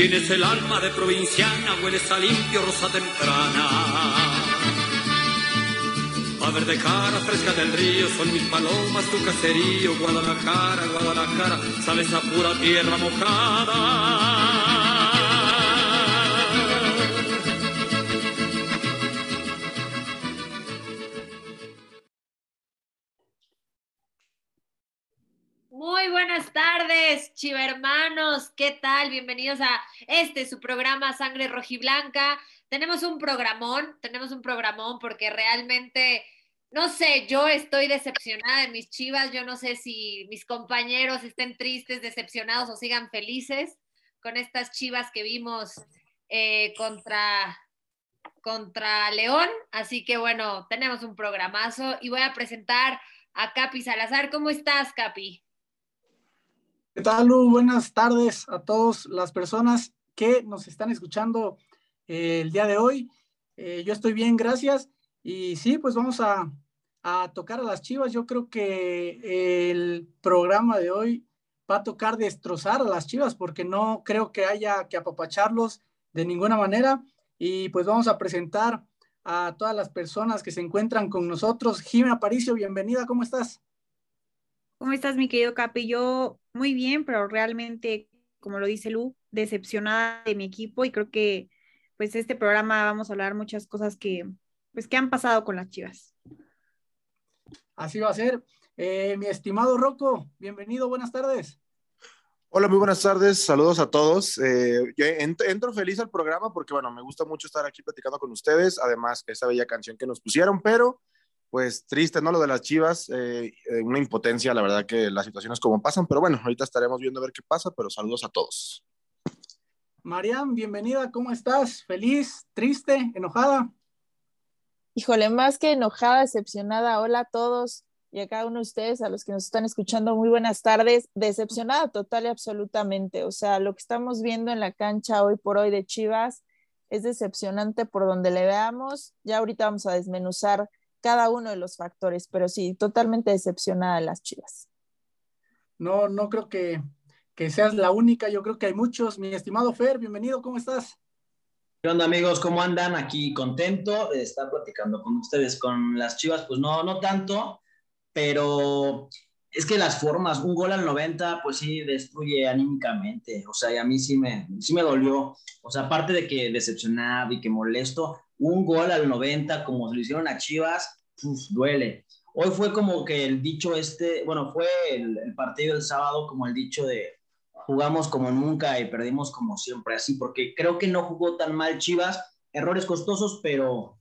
Tienes el alma de provinciana, hueles a limpio rosa temprana. A verde cara fresca del río, son mis palomas tu caserío, Guadalajara, Guadalajara, sales a pura tierra mojada. Tardes, chivermanos. ¿Qué tal? Bienvenidos a este su programa Sangre Rojiblanca. Tenemos un programón, tenemos un programón porque realmente, no sé, yo estoy decepcionada de mis chivas. Yo no sé si mis compañeros estén tristes, decepcionados o sigan felices con estas chivas que vimos eh, contra, contra León. Así que bueno, tenemos un programazo y voy a presentar a Capi Salazar. ¿Cómo estás, Capi? ¿Qué tal, Lu? Buenas tardes a todas las personas que nos están escuchando eh, el día de hoy. Eh, yo estoy bien, gracias. Y sí, pues vamos a, a, tocar a las chivas. Yo creo que el programa de hoy va a tocar destrozar a las chivas porque no creo que haya que apapacharlos de ninguna manera. Y pues vamos a presentar a todas las personas que se encuentran con nosotros. Jimena Aparicio, bienvenida, ¿cómo estás? ¿Cómo estás, mi querido Capi? Yo muy bien, pero realmente, como lo dice Lu, decepcionada de mi equipo y creo que pues este programa vamos a hablar muchas cosas que pues que han pasado con las Chivas. Así va a ser. Eh, mi estimado Rocco, bienvenido, buenas tardes. Hola, muy buenas tardes, saludos a todos. Eh, yo entro feliz al programa porque, bueno, me gusta mucho estar aquí platicando con ustedes, además esa bella canción que nos pusieron, pero pues triste, ¿no? Lo de las Chivas, eh, eh, una impotencia, la verdad que las situaciones como pasan, pero bueno, ahorita estaremos viendo a ver qué pasa, pero saludos a todos. Mariam, bienvenida, ¿cómo estás? ¿Feliz, triste, enojada? Híjole, más que enojada, decepcionada. Hola a todos y a cada uno de ustedes, a los que nos están escuchando, muy buenas tardes. Decepcionada total y absolutamente. O sea, lo que estamos viendo en la cancha hoy por hoy de Chivas es decepcionante por donde le veamos. Ya ahorita vamos a desmenuzar cada uno de los factores, pero sí, totalmente decepcionada de las Chivas. No, no creo que, que seas la única, yo creo que hay muchos. Mi estimado Fer, bienvenido, ¿cómo estás? ¿Qué onda amigos? ¿Cómo andan? Aquí contento de estar platicando con ustedes. Con las Chivas, pues no, no tanto, pero es que las formas, un gol al 90, pues sí destruye anímicamente. O sea, y a mí sí me, sí me dolió. O sea, aparte de que decepcionado y que molesto, un gol al 90, como se lo hicieron a Chivas, duele. Hoy fue como que el dicho este, bueno, fue el, partido del sábado como el dicho de jugamos como nunca y perdimos como siempre, así, porque creo que no jugó tan mal Chivas, errores costosos, pero,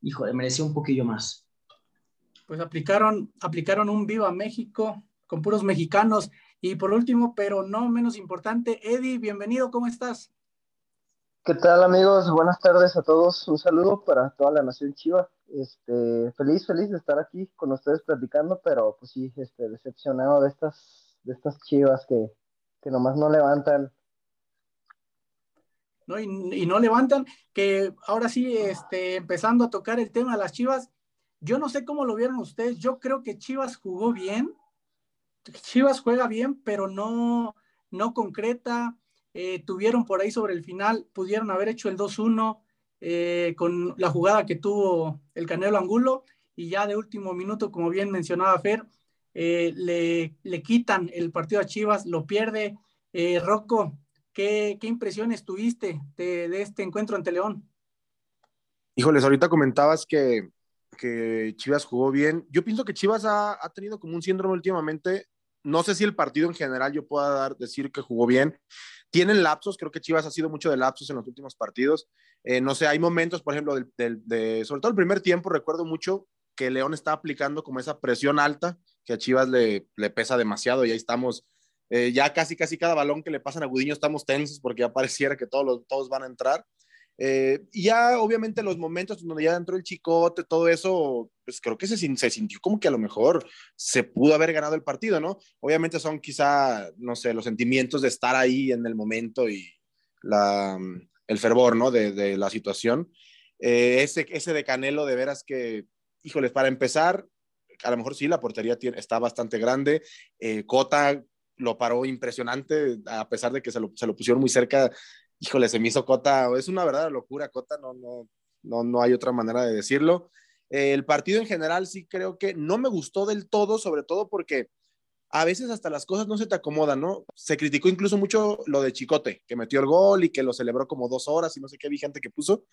híjole, mereció un poquillo más. Pues aplicaron, aplicaron un Viva México con puros mexicanos. Y por último, pero no menos importante, Eddie, bienvenido, ¿cómo estás? ¿Qué tal amigos? Buenas tardes a todos. Un saludo para toda la nación chiva. Este, feliz, feliz de estar aquí con ustedes platicando, pero pues sí, este, decepcionado de estas, de estas chivas que, que nomás no levantan. No, y, no levantan, que ahora sí, este, empezando a tocar el tema de las chivas, yo no sé cómo lo vieron ustedes, yo creo que Chivas jugó bien, Chivas juega bien, pero no, no concreta, eh, tuvieron por ahí sobre el final, pudieron haber hecho el 2-1 eh, con la jugada que tuvo el Canelo Angulo y ya de último minuto, como bien mencionaba Fer, eh, le, le, quitan el partido a Chivas, lo pierde. Rocco, ¿qué, ¿qué, impresiones tuviste de, de, este encuentro ante León? Híjoles, ahorita comentabas que, que Chivas jugó bien. Yo pienso que Chivas ha, ha, tenido como un síndrome últimamente. No sé si el partido en general yo pueda dar, decir que jugó bien, tienen lapsos, creo que Chivas ha sido mucho de lapsos en los últimos partidos. Eh, no sé, hay momentos, por ejemplo, del, de, sobre todo el primer tiempo, recuerdo mucho que León está aplicando como esa presión alta que a Chivas le, pesa demasiado y ahí estamos, eh, ya casi, casi cada balón que le pasan a Gudiño estamos tensos porque ya pareciera que todos, todos van a entrar. Eh, ya obviamente los momentos donde ya entró el chicote, todo eso, pues creo que se, se, sintió como que a lo mejor se pudo haber ganado el partido, ¿no? Obviamente son quizá, no sé, los sentimientos de estar ahí en el momento y la, el fervor, ¿no? De, de la situación. Eh, ese, ese de Canelo, de veras que, híjoles, para empezar, a lo mejor sí, la portería está bastante grande. Eh, Cota lo paró impresionante, a pesar de que se lo, se lo, pusieron muy cerca. Híjole, se me hizo Cota, es una verdadera locura, Cota, no, no, no, no hay otra manera de decirlo. El partido en general sí creo que no me gustó del todo, sobre todo porque a veces hasta las cosas no se te acomodan, ¿no? Se criticó incluso mucho lo de Chicote, que metió el gol y que lo celebró como dos horas y no sé qué vi gente que puso.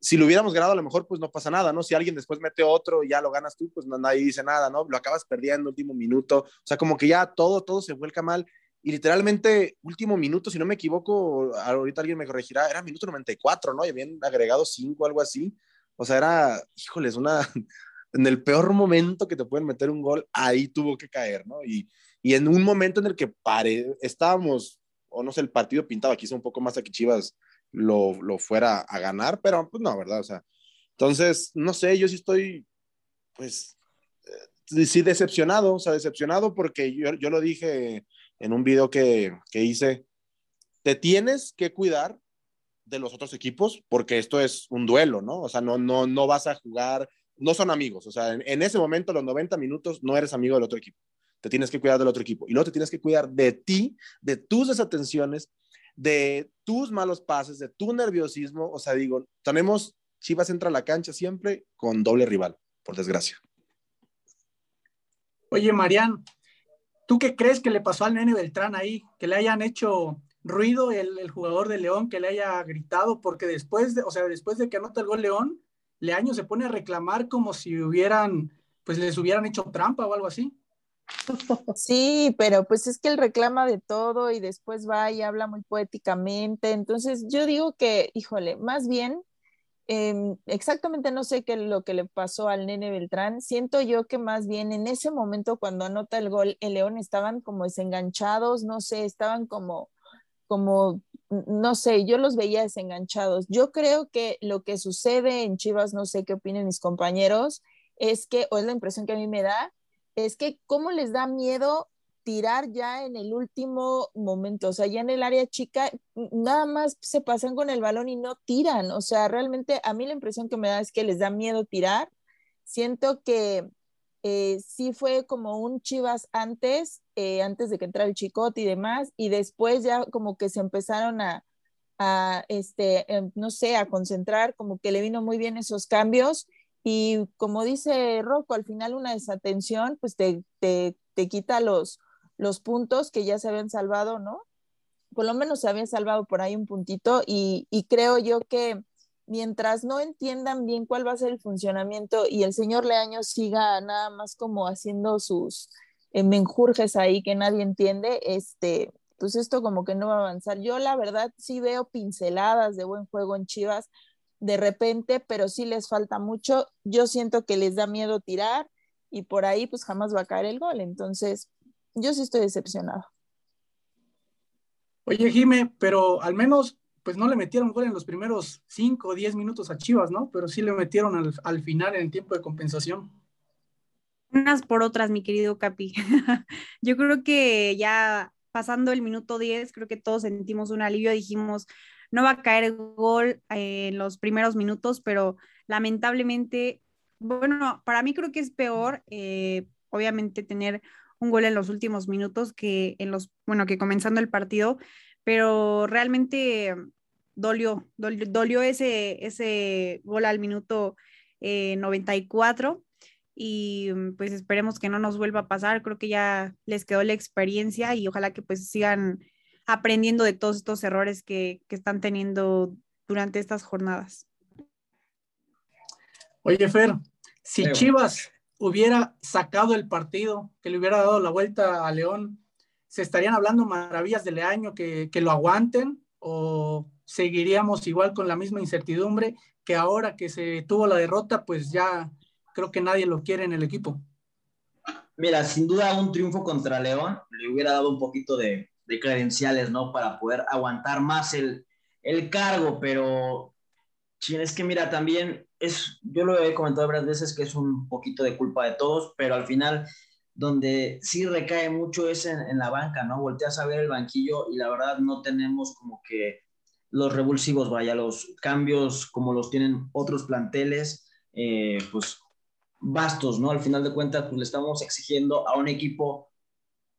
Si lo hubiéramos ganado, a lo mejor pues no pasa nada, ¿no? Si alguien después mete otro y ya lo ganas tú, pues nadie dice nada, ¿no? Lo acabas perdiendo último minuto, o sea, como que ya todo, todo se vuelca mal. Y literalmente, último minuto, si no me equivoco, ahorita alguien me corregirá, era minuto 94, ¿no? Y habían agregado cinco, algo así. O sea, era, híjoles, una, en el peor momento que te pueden meter un gol, ahí tuvo que caer, ¿no? Y, y en un momento en el que pare, estábamos, o no sé, el partido pintaba quizá un poco más a que Chivas lo, lo fuera a ganar, pero pues no, ¿verdad? O sea, entonces, no sé, yo sí estoy, pues, eh, sí decepcionado, o sea, decepcionado porque yo, yo lo dije en un video que, que hice, te tienes que cuidar de los otros equipos, porque esto es un duelo, ¿no? O sea, no, no, no vas a jugar, no son amigos, o sea, en, ese momento, los 90 minutos, no eres amigo del otro equipo, te tienes que cuidar del otro equipo, y luego te tienes que cuidar de ti, de tus desatenciones, de tus malos pases, de tu nerviosismo, o sea, digo, tenemos, Chivas entra a la cancha siempre con doble rival, por desgracia. Oye, Marian, ¿tú qué crees que le pasó al nene Beltrán ahí? Que le hayan hecho ruido el, jugador de León que le haya gritado, porque después de, o sea, después de que anota el gol León, Leaño se pone a reclamar como si hubieran, pues les hubieran hecho trampa o algo así. Sí, pero pues es que él reclama de todo y después va y habla muy poéticamente. Entonces yo digo que, híjole, más bien, em, exactamente no sé qué lo que le pasó al nene Beltrán. Siento yo que más bien en ese momento cuando anota el gol, el León estaban como desenganchados, no sé, estaban como como, no sé, yo los veía desenganchados. Yo creo que lo que sucede en Chivas, no sé qué opinen mis compañeros, es que, o es la impresión que a mí me da, es que cómo les da miedo tirar ya en el último momento, o sea, ya en el área chica, nada más se pasan con el balón y no tiran, o sea, realmente a mí la impresión que me da es que les da miedo tirar. Siento que eh, sí fue como un Chivas antes, eh, antes de que entrara el Chicote y demás, y después ya como que se empezaron a, este, em, no sé, a concentrar, como que le vino muy bien esos cambios, y como dice Rocco, al final una desatención, pues te, te, te quita los, los puntos que ya se habían salvado, ¿no? Por lo menos se había salvado por ahí un puntito, y, creo yo que mientras no entiendan bien cuál va a ser el funcionamiento y el señor Leaño siga nada más como haciendo sus eh, menjurjes ahí que nadie entiende, este, pues esto como que no va a avanzar. Yo la verdad sí veo pinceladas de buen juego en Chivas de repente, pero sí les falta mucho. Yo siento que les da miedo tirar y por ahí pues jamás va a caer el gol. Entonces, yo sí estoy decepcionado. Oye, Jime, pero al menos pues no le metieron gol en los primeros 5 o 10 minutos a Chivas, ¿no? Pero sí le metieron al, al final en el tiempo de compensación. Unas por otras, mi querido Capi. Yo creo que ya pasando el minuto 10, creo que todos sentimos un alivio, dijimos, no va a caer gol en los primeros minutos, pero lamentablemente, bueno, para mí creo que es peor, eh, obviamente, tener un gol en los últimos minutos que en los, bueno, que comenzando el partido, pero realmente dolió, dolió, ese, ese gol al minuto 94 eh, y mm, pues esperemos que no nos vuelva a pasar, creo que ya les quedó la experiencia y ojalá que pues sigan aprendiendo de todos estos errores que, que están teniendo durante estas jornadas. Oye, Fer, si Chivas hubiera sacado el partido, que le hubiera dado la vuelta a León, ¿se estarían hablando maravillas del año que, que lo aguanten o seguiríamos igual con la misma incertidumbre que ahora que se tuvo la derrota, pues ya creo que nadie lo quiere en el equipo. Mira, sin duda un triunfo contra León le hubiera dado un poquito de, credenciales, ¿no? Para poder aguantar más el, el cargo, pero es que mira, también es, yo lo he comentado varias veces que es un poquito de culpa de todos, pero al final donde sí recae mucho es en, la banca, ¿no? Volteas a ver el banquillo y la verdad no tenemos como que los revulsivos, vaya, los cambios como los tienen otros planteles, eh, pues bastos, ¿no? Al final de cuentas, pues le estamos exigiendo a un equipo,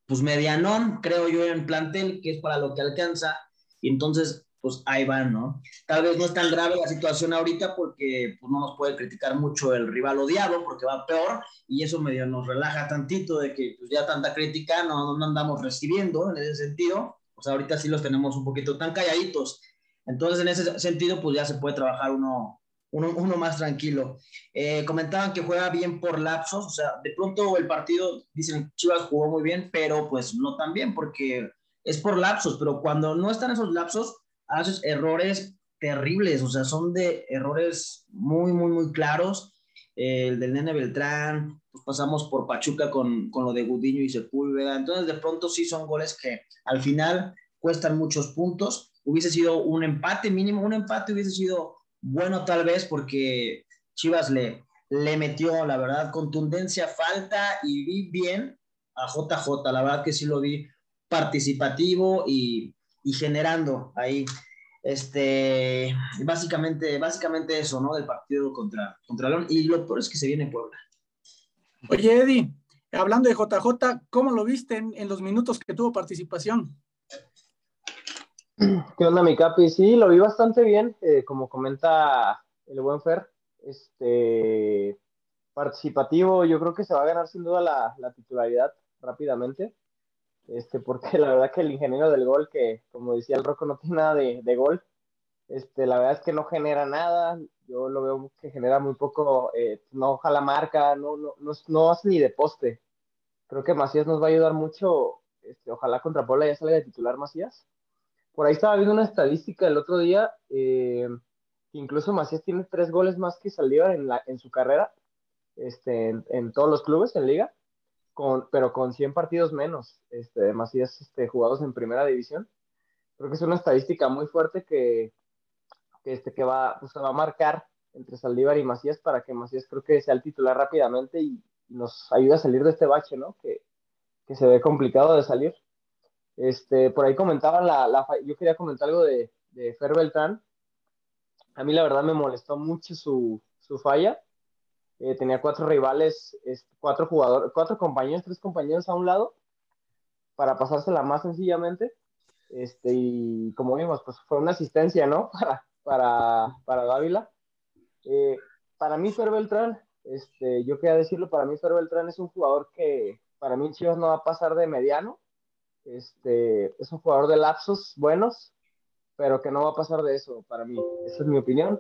pues medianón, creo yo, en plantel, que es para lo que alcanza, y entonces, pues ahí van, ¿no? Tal vez no es tan grave la situación ahorita porque pues, no nos puede criticar mucho el rival odiado porque va peor y eso medio nos relaja tantito de que pues, ya tanta crítica no, no andamos recibiendo en ese sentido. Pues ahorita sí los tenemos un poquito tan calladitos. Entonces, en ese sentido, pues ya se puede trabajar uno, uno, uno más tranquilo. Eh, comentaban que juega bien por lapsos, o sea, de pronto el partido, dicen, Chivas jugó muy bien, pero pues no tan bien porque es por lapsos, pero cuando no están esos lapsos, haces errores terribles, o sea, son de errores muy, muy, muy claros. el del Nene Beltrán, pues pasamos por Pachuca con, con lo de Gudiño y Sepúlveda. Entonces, de pronto sí son goles que al final cuestan muchos puntos. Hubiese sido un empate mínimo, un empate hubiese sido bueno tal vez porque Chivas le, le metió, la verdad, contundencia, falta y vi bien a JJ. La verdad que sí lo vi participativo y, y generando ahí. Este, básicamente, básicamente eso, ¿no? Del partido contra, contra León. Y lo peor es que se viene Puebla. Oye, Eddie, hablando de JJ, ¿cómo lo viste en, en los minutos que tuvo participación? ¿Qué onda, mi capi? Sí, lo vi bastante bien, eh, como comenta el buen Fer, este, participativo, yo creo que se va a ganar sin duda la, la titularidad rápidamente este, porque la verdad que el ingeniero del gol, que como decía el Rocco, no tiene nada de, de gol, este, la verdad es que no genera nada, yo lo veo que genera muy poco, eh, no jala marca, no, no, no, no, hace ni de poste. Creo que Macías nos va a ayudar mucho, este, ojalá contra Puebla ya salga de titular Macías. Por ahí estaba viendo una estadística el otro día, eh, incluso Macías tiene tres goles más que Saldívar en, la, en su carrera, este, en todos los clubes en liga pero con 100 partidos menos, este, Macías este, jugados en primera división. Creo que es una estadística muy fuerte que, que, este, que va, pues, va a marcar entre Saldívar y Macías para que Macías creo que sea el titular rápidamente y, nos ayude a salir de este bache, ¿no? Que, que, se ve complicado de salir. Este, por ahí comentaban la, la yo quería comentar algo de, de Fer Beltrán. A mí la verdad me molestó mucho su, su falla eh, tenía cuatro rivales, cuatro jugadores, cuatro compañeros, tres compañeros a un lado, para pasársela más sencillamente. Este, y como vimos, pues fue una asistencia, ¿no? Para, para, para Dávila. Eh, para mí, Fer Beltrán, este, yo quería decirlo, para mí Fer Beltrán es un jugador que para mí Chivas no va a pasar de mediano. Este, es un jugador de lapsos buenos, pero que no va a pasar de eso para mí. Esa es mi opinión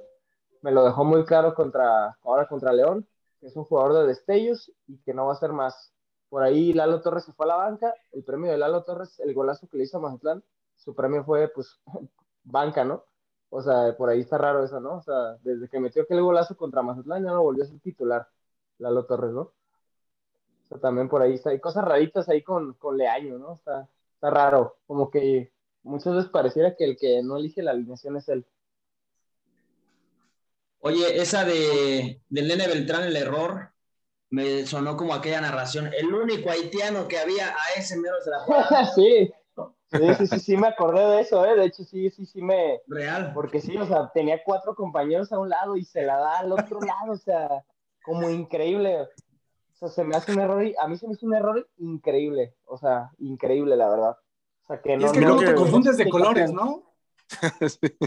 me lo dejó muy claro contra, ahora contra León, que es un jugador de destellos y que no va a ser más. Por ahí Lalo Torres se fue a la banca, el premio de Lalo Torres, el golazo que le hizo a Mazatlán, su premio fue pues banca, ¿no? O sea, por ahí está raro eso, ¿no? O sea, desde que metió aquel golazo contra Mazatlán ya no volvió a ser titular Lalo Torres, ¿no? O sea, también por ahí está, hay cosas raritas ahí con, con Leaño, ¿no? Está, está raro, como que muchas veces pareciera que el que no elige la alineación es él. Oye, esa de del nene Beltrán, el error, me sonó como aquella narración. El único haitiano que había a ese mero se la sí. Sí, sí, sí, sí, me acordé de eso, ¿eh? De hecho, sí, sí, sí me... Real. Porque sí, o sea, tenía cuatro compañeros a un lado y se la da al otro lado, o sea, como increíble. O sea, se me hace un error, a mí se me hizo un error increíble, o sea, increíble, la verdad. O sea, que no... es que no, te confundes de colores, ¿no? sí.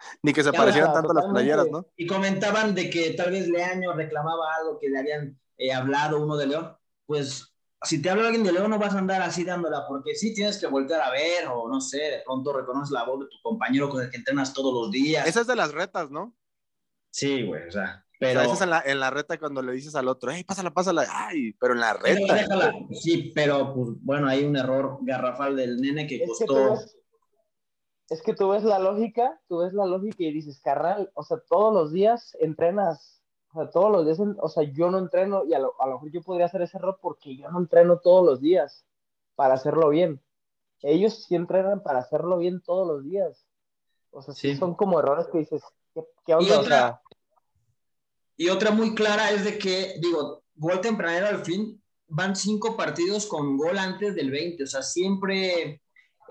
Ni que se parecieran tanto las playeras, ¿no? Y comentaban de que tal vez Leaño reclamaba algo que le habían eh, hablado uno de León. Pues si te habla alguien de León, no vas a andar así dándola, porque sí tienes que voltear a ver, o no sé, de pronto reconoces la voz de tu compañero con el que entrenas todos los días. Esa es de las retas, ¿no? Sí, güey, o sea. Pero... esa es en la, en la, reta cuando le dices al otro, hey, pásala, pásala, ay, pero en la reta. Sí, pero pues bueno, hay un error garrafal del nene que costó es que tú ves la lógica, tú ves la lógica y dices, carnal, o sea, todos los días entrenas, o sea, todos los días, o sea, yo no entreno y a lo, mejor yo podría hacer ese error porque yo no entreno todos los días para hacerlo bien. Ellos sí entrenan para hacerlo bien todos los días. O sea, sí, son como errores que dices, ¿qué, onda? Y otra, y otra muy clara es de que, digo, gol tempranero al fin, van cinco partidos con gol antes del 20, o sea, siempre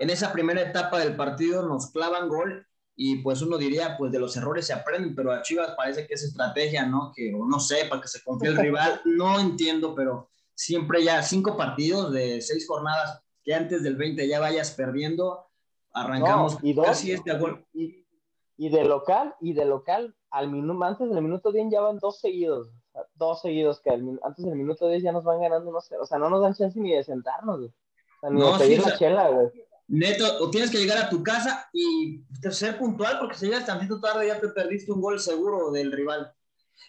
en esa primera etapa del partido nos clavan gol y pues uno diría, pues de los errores se aprenden, pero a Chivas parece que es estrategia, ¿no? Que o no sé, para que se confíe el rival, no entiendo, pero siempre ya cinco partidos de seis jornadas, que antes del 20 ya vayas perdiendo, arrancamos No, y dos- casi este gol. Y, y de local, y de local, al minuto, antes del minuto 10 ya van dos seguidos. dos seguidos que al antes del minuto 10 ya nos van ganando, no sé, o sea, no nos dan chance ni de sentarnos. O sea, ni No, de pedir sí, la chela, güey. Neto, o tienes que llegar a tu casa y ser puntual, porque si llegas tantito tarde ya te perdiste un gol seguro del rival.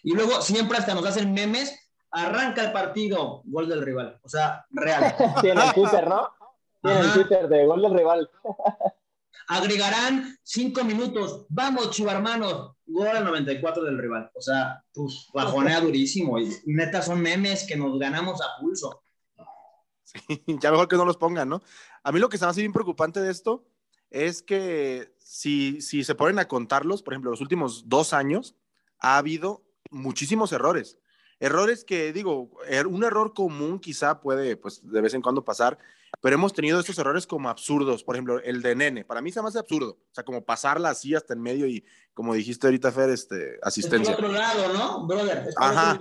Y luego siempre hasta nos hacen memes, arranca el partido, gol del rival. O sea, real. En el Twitter, ¿no? En el. Twitter de gol del rival. Agregarán cinco minutos. Vamos, chivarmanos. Gol al 94 del rival. O sea, pues bajonea durísimo. Y neta son memes que nos ganamos a pulso. ya mejor que no los pongan, ¿no? A mí lo que se me hace bien preocupante de esto es que si, si se ponen a contarlos, por ejemplo, los últimos dos años, ha habido muchísimos errores. Errores que, digo, er- un error común quizá puede, pues, de vez en cuando pasar, pero hemos tenido estos errores como absurdos. Por ejemplo, el de Nene, para mí se me hace absurdo. O sea, como pasarla así hasta en medio y, como dijiste ahorita, Fer, este, Es asistencia. otro lado, ¿no, brother? Es Ajá.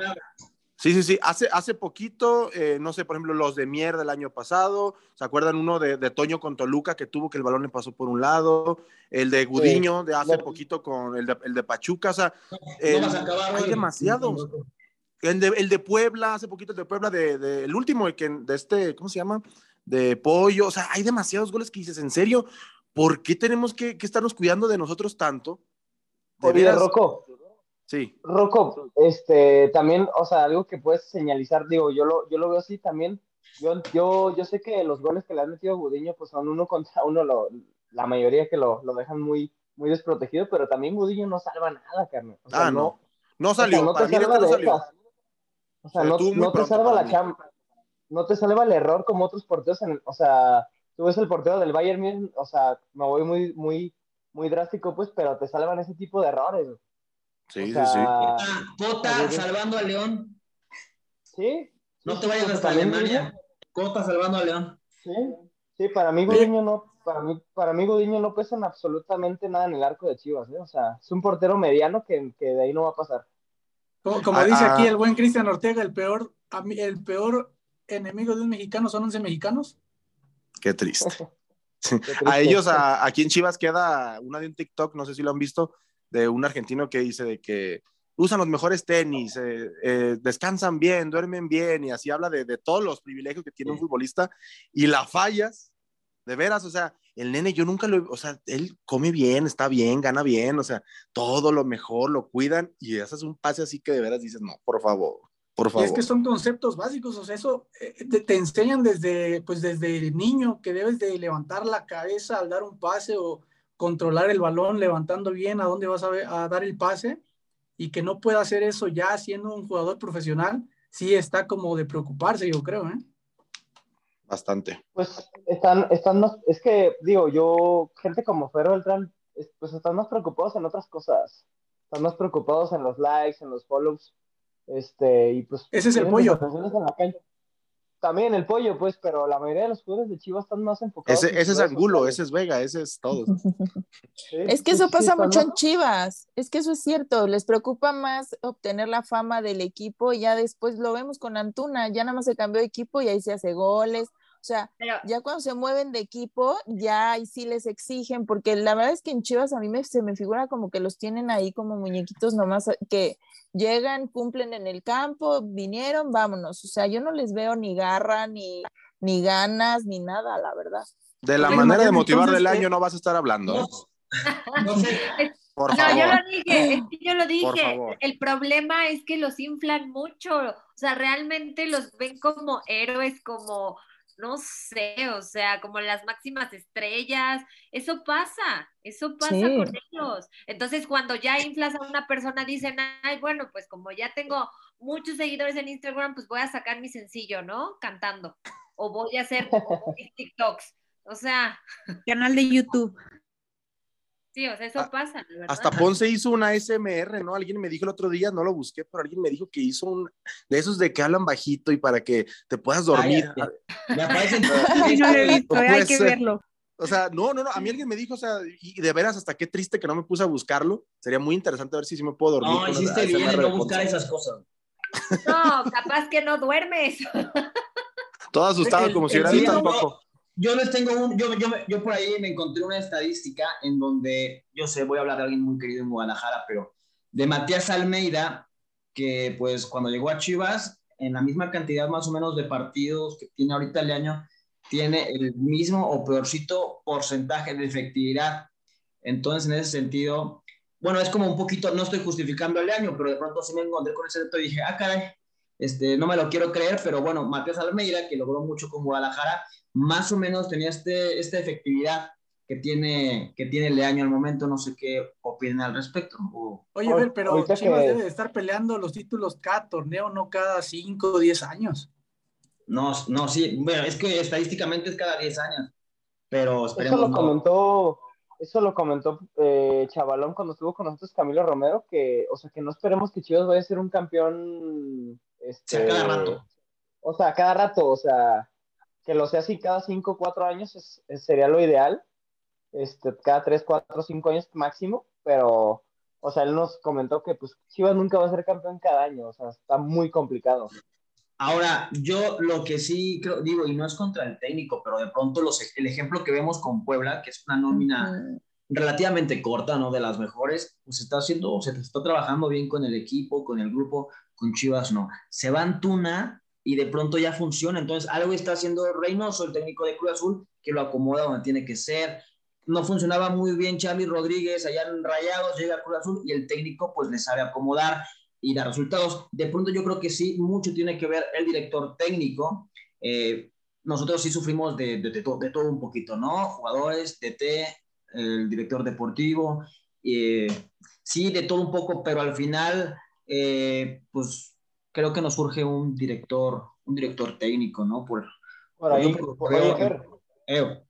Sí, sí, sí. Hace, hace poquito, eh, no sé, por ejemplo, los de Mier del año pasado. ¿Se acuerdan uno de, de Toño con Toluca que tuvo que el balón le pasó por un lado? El de Gudiño de hace poquito con el de, el de Pachuca. O sea, No el- vas a acabar, hay demasiados. El de, el de Puebla, hace poquito el de Puebla, de, de- el último, el que, de este, ¿cómo se llama? De Pollo. O sea, hay demasiados goles que dices, ¿en serio? ¿Por qué tenemos que, que estarnos cuidando de nosotros tanto? De Oye, veras, Rocco, Sí. Rocco, este, también, o sea, algo que puedes señalizar, digo, yo lo, yo lo veo así también. Yo, yo, yo sé que los goles que le han metido a Gudiño, pues son uno contra uno, lo, la mayoría que lo, lo dejan muy, muy desprotegido, pero también Gudiño no salva nada, carnal. O sea, Ah, no. No o sea, salió. no Para mí, no salió. esas. O sea, Se no, te salva la chamba. No te salva el error como otros porteros. En, o sea, tú ves el portero del Bayern o sea, me voy muy, muy, muy drástico, pues, pero te salvan ese tipo de errores. Sí, O sí, sea, sí. Ah, Cota salvando a León. Sí. No te vayas hasta Alemania. Cota salvando a León. Sí, sí, para mí Gudiño no, para mí, para mí Gudiño no pesa en absolutamente nada en el arco de Chivas, ¿eh? O sea, es un portero mediano que, que de ahí no va a pasar. Como, como Ah, dice ah. aquí el buen Cristian Ortega, el peor, el peor enemigo de un mexicano son 11 mexicanos. Qué triste. Qué triste. A ellos, a, aquí en Chivas queda una de un TikTok, no sé si lo han visto, de un argentino que dice de que usan los mejores tenis, eh, eh, descansan bien, duermen bien, y así habla de, de todos los privilegios que tiene un futbolista, y la fallas, de veras, o sea, el nene yo nunca lo, o sea, él come bien, está bien, gana bien, o sea, todo lo mejor, lo cuidan, y haces un pase así que de veras dices, no, por favor, por favor. es que son conceptos básicos, o sea, eso eh, te, te enseñan desde, pues desde niño que debes de levantar la cabeza al dar un pase o controlar el balón levantando bien a dónde vas a, ver- a dar el pase y que no pueda hacer eso ya siendo un jugador profesional, sí está como de preocuparse, yo creo, ¿eh? Bastante. Pues están, están más, es que digo, yo, gente como Ferro Beltrán, es- pues están más preocupados en otras cosas. Están más preocupados en los likes, en los follows, este, y pues. Ese es el pollo. en la cancha. También el pollo, pues, pero la mayoría de los jugadores de Chivas están más enfocados. Ese, en ese es Angulo, sociales. ese es Vega, ese es todo. Sí, Es que eso sí, pasa mucho en Chivas, es que eso es cierto, les preocupa más obtener la fama del equipo y ya después lo vemos con Antuna, ya nada más se cambió de equipo y ahí se hace goles, o sea, Pero ya cuando se mueven de equipo, ya ahí sí les exigen, porque la verdad es que en Chivas a mí me, se me figura como que los tienen ahí como muñequitos nomás que llegan, cumplen en el campo, vinieron, vámonos, o sea, yo no les veo ni garra, ni, ni ganas, ni nada, la verdad. De la manera de motivar del año no vas a estar hablando, ¿eh? No sé. Por No, favor. yo lo dije, es que yo lo dije. El problema es que los inflan mucho. O sea, realmente los ven como héroes, como, no sé, o sea, como las máximas estrellas. Eso pasa, eso pasa Sí. con ellos. Entonces, cuando ya inflas a una persona, dicen, ay, bueno, pues como ya tengo muchos seguidores en Instagram, pues voy a sacar mi sencillo, ¿no? Cantando. O voy a hacer mis TikToks. O sea, Canal de YouTube. Sí, o sea, eso Ah, pasa, verdad. Hasta Ponce hizo una SMR, ¿no? Alguien me dijo el otro día, no lo busqué, pero alguien me dijo que hizo un de esos de que hablan bajito y para que te puedas dormir. Me aparecen Ay, no lo he visto, No hay que ser. verlo. O sea, no, no, no, a mí alguien me dijo, o sea, y de veras hasta qué triste que no me puse a buscarlo. Sería muy interesante ver si sí me puedo dormir. No, hiciste bien en no buscar esas cosas. No, capaz que no duermes. Todo asustado El- como si hubiera visto un no, poco. Yo les tengo un, yo, yo, yo por ahí me encontré una estadística en donde, yo sé, voy a hablar de alguien muy querido en Guadalajara, pero de Matías Almeida, que pues cuando llegó a Chivas, en la misma cantidad más o menos de partidos que tiene ahorita el año, tiene el mismo o peorcito porcentaje de efectividad. Entonces, en ese sentido, bueno, es como un poquito, no estoy justificando el año, pero de pronto sí me encontré con ese dato y dije, ah, caray, este, no me lo quiero creer, pero bueno, Matías Almeida, que logró mucho con Guadalajara, más o menos tenía este, esta efectividad que tiene, que tiene Leaño al momento, no sé qué opinan al respecto. O, Oye, a ver, pero Chivas que- debe de estar peleando los títulos cada torneo, no cada 5 o 10 años. no, no, sí, bueno, es que estadísticamente es cada 10 años, pero Eso esperemos lo no. comentó, eso lo comentó eh, Chavalón cuando estuvo con nosotros Camilo Romero, que, o sea, que no esperemos que Chivas vaya a ser un campeón. Este, O sea, cada rato. O sea, cada rato, o sea, que lo sea así cada 5 o 4 años es- es- sería lo ideal. Este, cada 3, 4, 5 años máximo, pero, o sea, él nos comentó que pues Chivas nunca va a ser campeón cada año, o sea, está muy complicado. Ahora, yo lo que sí creo, digo, y no es contra el técnico, pero de pronto los, el ejemplo que vemos con Puebla, que es una nómina relativamente corta, no de las mejores, pues se está haciendo, se está trabajando bien con el equipo, con el grupo, con Chivas no. Se va Antuna y de pronto ya funciona, entonces algo está haciendo Reynoso, el técnico de Cruz Azul, que lo acomoda donde tiene que ser. No funcionaba muy bien Charlie Rodríguez allá en Rayados, llega a Cruz Azul y el técnico pues le sabe acomodar y dar resultados. De pronto yo creo que sí, mucho tiene que ver el director técnico. Eh, nosotros sí sufrimos de, de todo un poquito, ¿no? Jugadores, TT, el director deportivo, eh, sí, de todo un poco, pero al final, eh, pues creo que nos surge un director, un director técnico, ¿no? Por, Por ahí, por, creo oye, que- Fer, eh,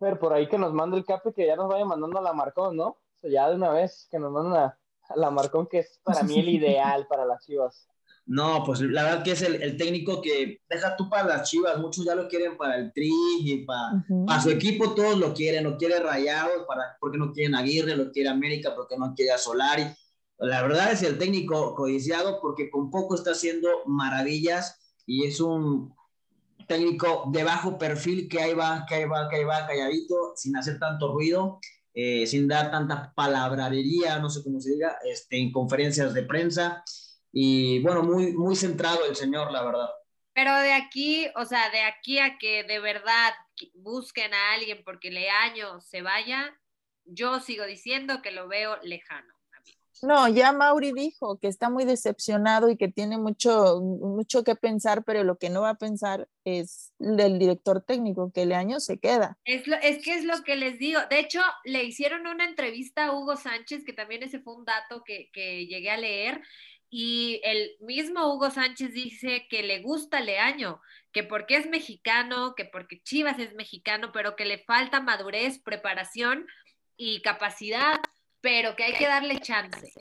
Fer, por ahí que nos manda el cape que ya nos vaya mandando a la Marcón, ¿no? O sea, ya de una vez que nos manden a, a la Marcón, que es para mí el ideal para las Chivas. No, pues la verdad que es el, el técnico que deja tú para las chivas, muchos ya lo quieren para el tri y para, Ujú. para su equipo, todos lo quieren, lo quiere Rayados, para, porque no quieren Aguirre, lo quiere América, porque no quiere a Solari. La verdad es el técnico codiciado porque con poco está haciendo maravillas y es un técnico de bajo perfil que ahí va, que ahí va, que ahí va, calladito, sin hacer tanto ruido, eh, sin dar tanta palabrería, no sé cómo se diga, este, en conferencias de prensa. Y bueno, muy, muy centrado el señor, la verdad. Pero de aquí, o sea, de aquí a que de verdad busquen a alguien porque Leaño se vaya, yo sigo diciendo que lo veo lejano. No, ya Mauri dijo que está muy decepcionado y que tiene mucho, mucho que pensar, pero lo que no va a pensar es del director técnico, que Leaño se queda. Es, lo, es que es lo que les digo. De hecho, le hicieron una entrevista a Hugo Sánchez, que también ese fue un dato que, que llegué a leer, y el mismo Hugo Sánchez dice que le gusta Leaño, que porque es mexicano, que porque Chivas es mexicano, pero que le falta madurez, preparación y capacidad, pero que hay que darle chance.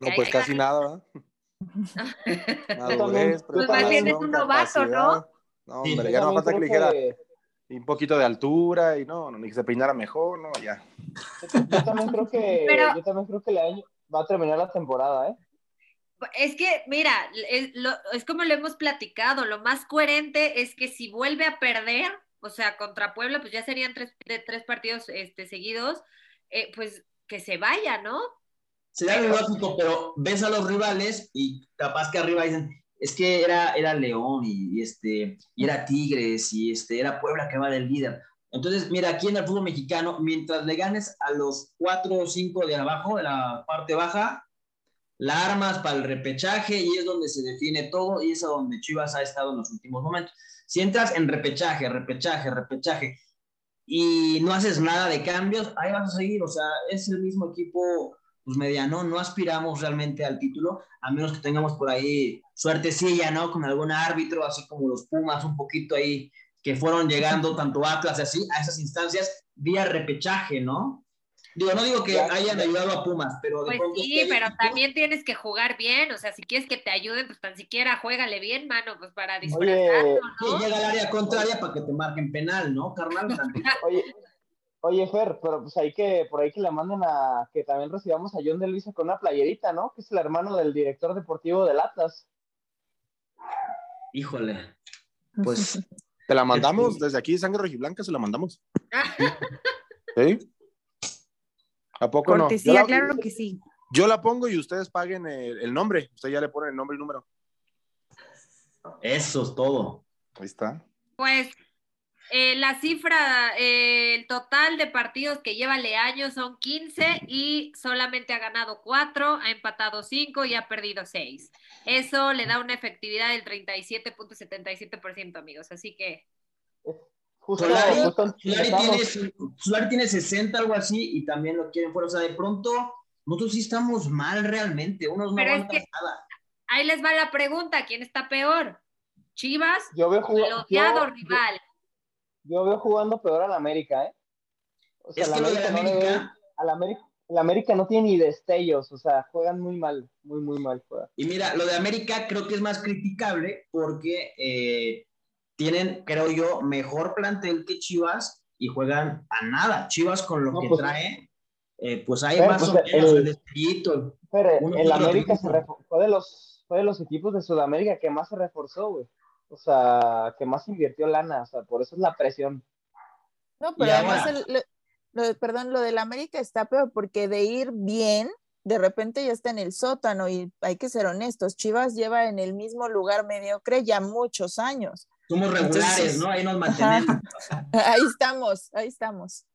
No, pues casi darle- nada, ¿eh? también- Madurez, Pues más bien es un novato, ¿no? No, hombre, ya no falta que le dijera y un poquito de altura y no, no, ni que se peinara mejor, no, ya. Yo también creo que, Pero- yo también creo que año va a terminar la temporada, ¿eh? Es que, mira, es, lo- es como lo hemos platicado, lo más coherente es que si vuelve a perder, o sea, contra Puebla, pues ya serían tres, de tres partidos este, seguidos, eh, pues que se vaya, ¿no? Sería lo lógico, pero ves a los rivales y capaz que arriba dicen, es que era, era León y, y este, y era Tigres y este, era Puebla que va del líder. Entonces, mira, aquí en el fútbol mexicano, mientras le ganes a los cuatro o cinco de abajo, de la parte baja, la armas para el repechaje y es donde se define todo y es a donde Chivas ha estado en los últimos momentos. Si entras en repechaje, repechaje, repechaje y no haces nada de cambios, ahí vas a seguir, o sea, es el mismo equipo pues mediano, no aspiramos realmente al título, a menos que tengamos por ahí suertecilla, ¿no? Con algún árbitro, así como los Pumas, un poquito ahí, que fueron llegando tanto Atlas y así, a esas instancias vía repechaje, ¿no? Digo, no digo que Ya, hayan ya. ayudado a Pumas, pero de Pues pronto sí, pero también tienes que jugar bien, o sea, si quieres que te ayuden, pues tan siquiera juégale bien, mano, pues para Oye, disfrazarlo, Sí, ¿no? llega al área contraria para que te marquen penal, ¿no, carnal? Oye, oye, Fer, pero pues ahí que por ahí que le manden a que también recibamos a John de Luisa con una playerita, ¿no? Que es el hermano del director deportivo del Atlas. Híjole. Pues Te la mandamos Este- desde aquí, Sangre Rojiblanca, se la mandamos. ¿Sí? ¿A poco no? Cortesía, Yo la, claro que sí. yo la pongo y ustedes paguen el, el nombre. Ustedes ya le ponen el nombre y número. eso es todo. Ahí está. Pues eh, la cifra, eh, el total de partidos que lleva Leaño son 15 y solamente ha ganado 4, ha empatado 5 y ha perdido 6. Eso le da una efectividad del 37.77%, amigos. Así que Justo, Solari, justo Solari empezamos. tiene, Solari tiene 60, algo así, y también lo quieren fuera. O sea, de pronto, nosotros sí estamos mal realmente. Unos no Pero es que- nada. ahí les va la pregunta: ¿quién está peor? ¿Chivas Yo veo, yo- rival? yo veo jugando peor al América, ¿eh? O sea, Es al que lo de América no al América, el América no tiene ni destellos, o sea, juegan muy mal, muy, muy mal. juegan. Y mira, lo de América creo que es más criticable porque eh, tienen, creo yo, mejor plantel que Chivas y juegan a nada. Chivas con lo No, que pues- trae, eh, pues hay Pero, más pues, o menos el- el destellito. Pero el América se fue de los fue de los equipos de Sudamérica que más se reforzó, güey. O sea, que más invirtió lana, o sea, por eso es la presión. No, pero además, el- lo, lo de- perdón, lo del América está peor porque de ir bien, de repente ya está en el sótano y hay que ser honestos, Chivas lleva en el mismo lugar mediocre ya muchos años. Somos regulares, Entonces- ¿no? Ahí nos Ajá. mantenemos. Ahí estamos, ahí estamos.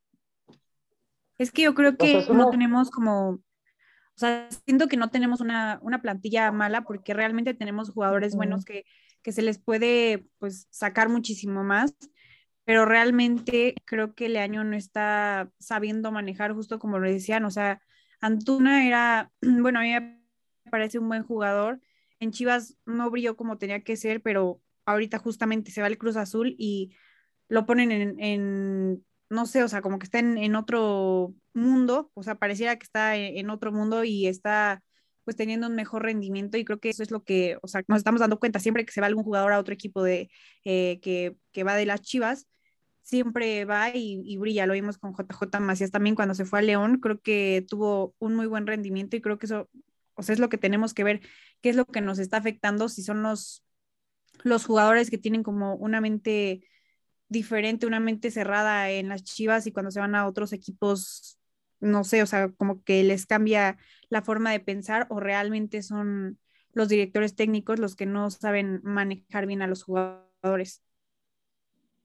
Es que yo creo sea, que no tenemos como, o sea, siento que no tenemos una, una plantilla mala porque realmente tenemos jugadores buenos que, que se les puede pues sacar muchísimo más, pero realmente creo que Leaño no está sabiendo manejar justo como lo decían, o sea, Antuna era, bueno, a mí me parece un buen jugador, en Chivas no brilló como tenía que ser, pero ahorita justamente se va el Cruz Azul y lo ponen en, no sé, o sea, como que está en, otro mundo, o sea, pareciera que está en, en otro mundo y está pues teniendo un mejor rendimiento y creo que eso es lo que, o sea, nos estamos dando cuenta siempre que se va algún jugador a otro equipo de eh, que, que va de las Chivas, siempre va y, y brilla, lo vimos con JJ Macías también cuando se fue a León, creo que tuvo un muy buen rendimiento y creo que eso, o sea, es lo que tenemos que ver, qué es lo que nos está afectando, si son los, los jugadores que tienen como una mente diferente, una mente cerrada en las Chivas y cuando se van a otros equipos, no sé, o sea, como que les cambia la forma de pensar o realmente son los directores técnicos los que no saben manejar bien a los jugadores.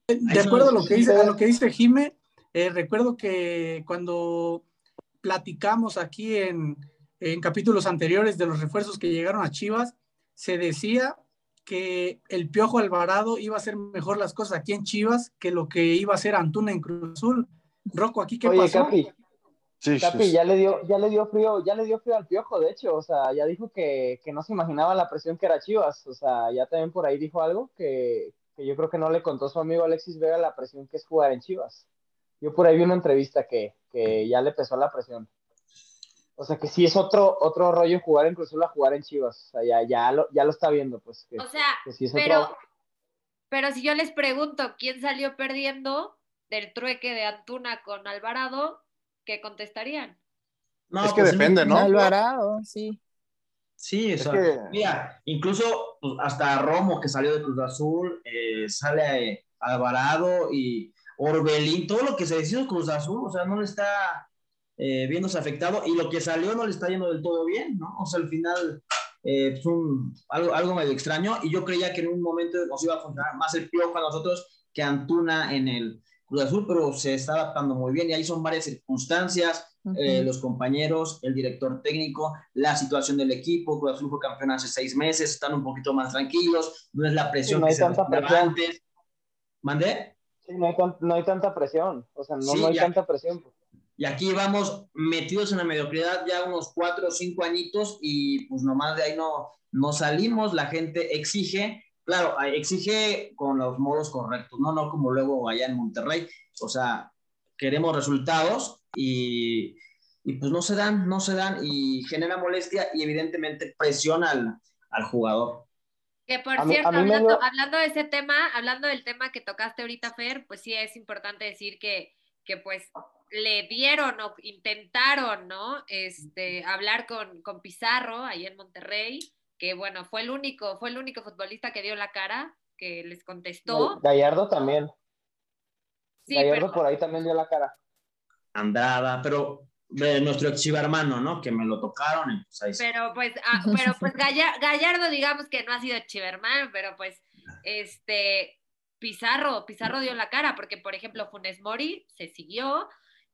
De acuerdo a lo que dice, a lo que dice Jime, eh, recuerdo que cuando platicamos aquí en, en capítulos anteriores de los refuerzos que llegaron a Chivas, se decía que el Piojo Alvarado iba a hacer mejor las cosas aquí en Chivas que lo que iba a hacer Antuna en Cruz Azul. Rocco, ¿aquí qué Oye, pasó? Capi, Sí, Capi, sí. ya le dio, ya le dio frío, ya le dio frío al piojo, de hecho, o sea, ya dijo que, que no se imaginaba la presión que era Chivas, o sea, ya también por ahí dijo algo que, que yo creo que no le contó su amigo Alexis Vega la presión que es jugar en Chivas. Yo por ahí vi una entrevista que, que ya le pesó la presión. O sea, que sí es otro, otro rollo jugar en Cruz Azul a jugar en Chivas, o sea, ya, ya, lo, ya lo está viendo, pues, que, O sea, que sí es pero, otro... pero si yo les pregunto quién salió perdiendo del trueque de Antuna con Alvarado, ¿qué contestarían? No, Es que pues, depende, ¿no? Alvarado, sí. Sí, o Es sea, que- mira, incluso pues, hasta Romo que salió de Cruz Azul, eh, sale eh, Alvarado y Orbelín, todo lo que se decidió Cruz Azul, o sea, no le está eh, viéndose afectado y lo que salió no le está yendo del todo bien, ¿no? O sea, al final eh, es un, algo, algo medio extraño y yo creía que en un momento nos iba a funcionar más el piojo a nosotros que Antuna en el Cruz Azul, pero se está adaptando muy bien y ahí son varias circunstancias, eh, los compañeros, el director técnico, la situación del equipo. Cruz Azul fue campeón hace seis meses, están un poquito más tranquilos, no es la presión Sí, no que se presión. antes. ¿Mandé? Sí, no hay, tan- no hay tanta presión, o sea, no, Sí, no hay ya. tanta presión. Y aquí vamos metidos en la mediocridad ya unos cuatro o cinco añitos y pues nomás de ahí no, no salimos, la gente exige, claro, exige con los modos correctos, no, no como luego allá en Monterrey, o sea, queremos resultados y, y pues no se dan, no se dan y genera molestia y evidentemente presiona al, al jugador. Que por cierto, hablando, hablando, de ese tema, hablando del tema que tocaste ahorita, Fer, pues sí es importante decir que, que pues le dieron o intentaron, ¿no? Este, hablar con, con Pizarro ahí en Monterrey, que bueno, fue el único, fue el único futbolista que dio la cara, que les contestó. Gallardo también. Sí, Gallardo por ahí también dio la cara. Andaba, pero de nuestro ex hermano, ¿no? Que me lo tocaron. Pues pero pues, ah, pero pues Gallardo, digamos que no ha sido chivermano, pero pues, este, Pizarro, Pizarro dio la cara, porque por ejemplo Funes Mori se siguió,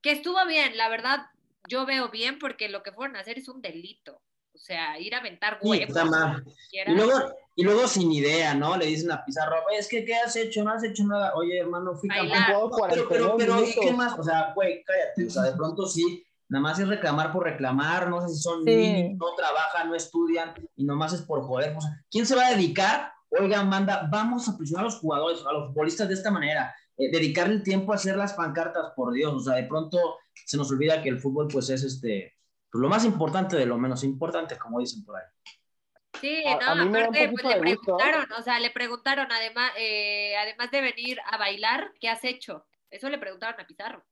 que estuvo bien, la verdad, yo veo bien porque lo que fueron a hacer es un delito. O sea, ir a aventar huevos. y, luego, y luego sin idea, ¿no? Le dicen a Pizarro, es que ¿qué has hecho? No has hecho nada. Oye, hermano, fui campeón. Pero, pero, pero, ¿y qué más? O sea, güey, cállate. O sea, de pronto sí, nada más es reclamar por reclamar. No sé si son niños, no trabajan, no estudian y nomás es por joder. O sea, ¿quién se va a dedicar? Oigan, manda, vamos a presionar a los jugadores, a los futbolistas de esta manera. Eh, dedicarle el tiempo a hacer las pancartas, por Dios. O sea, de pronto se nos olvida que el fútbol, pues, es este pues, lo más importante de lo menos importante, como dicen por ahí. Sí, no, aparte pues, le preguntaron, o sea, le preguntaron además, eh, además de venir a bailar, ¿qué has hecho? Eso le preguntaron a Pizarro.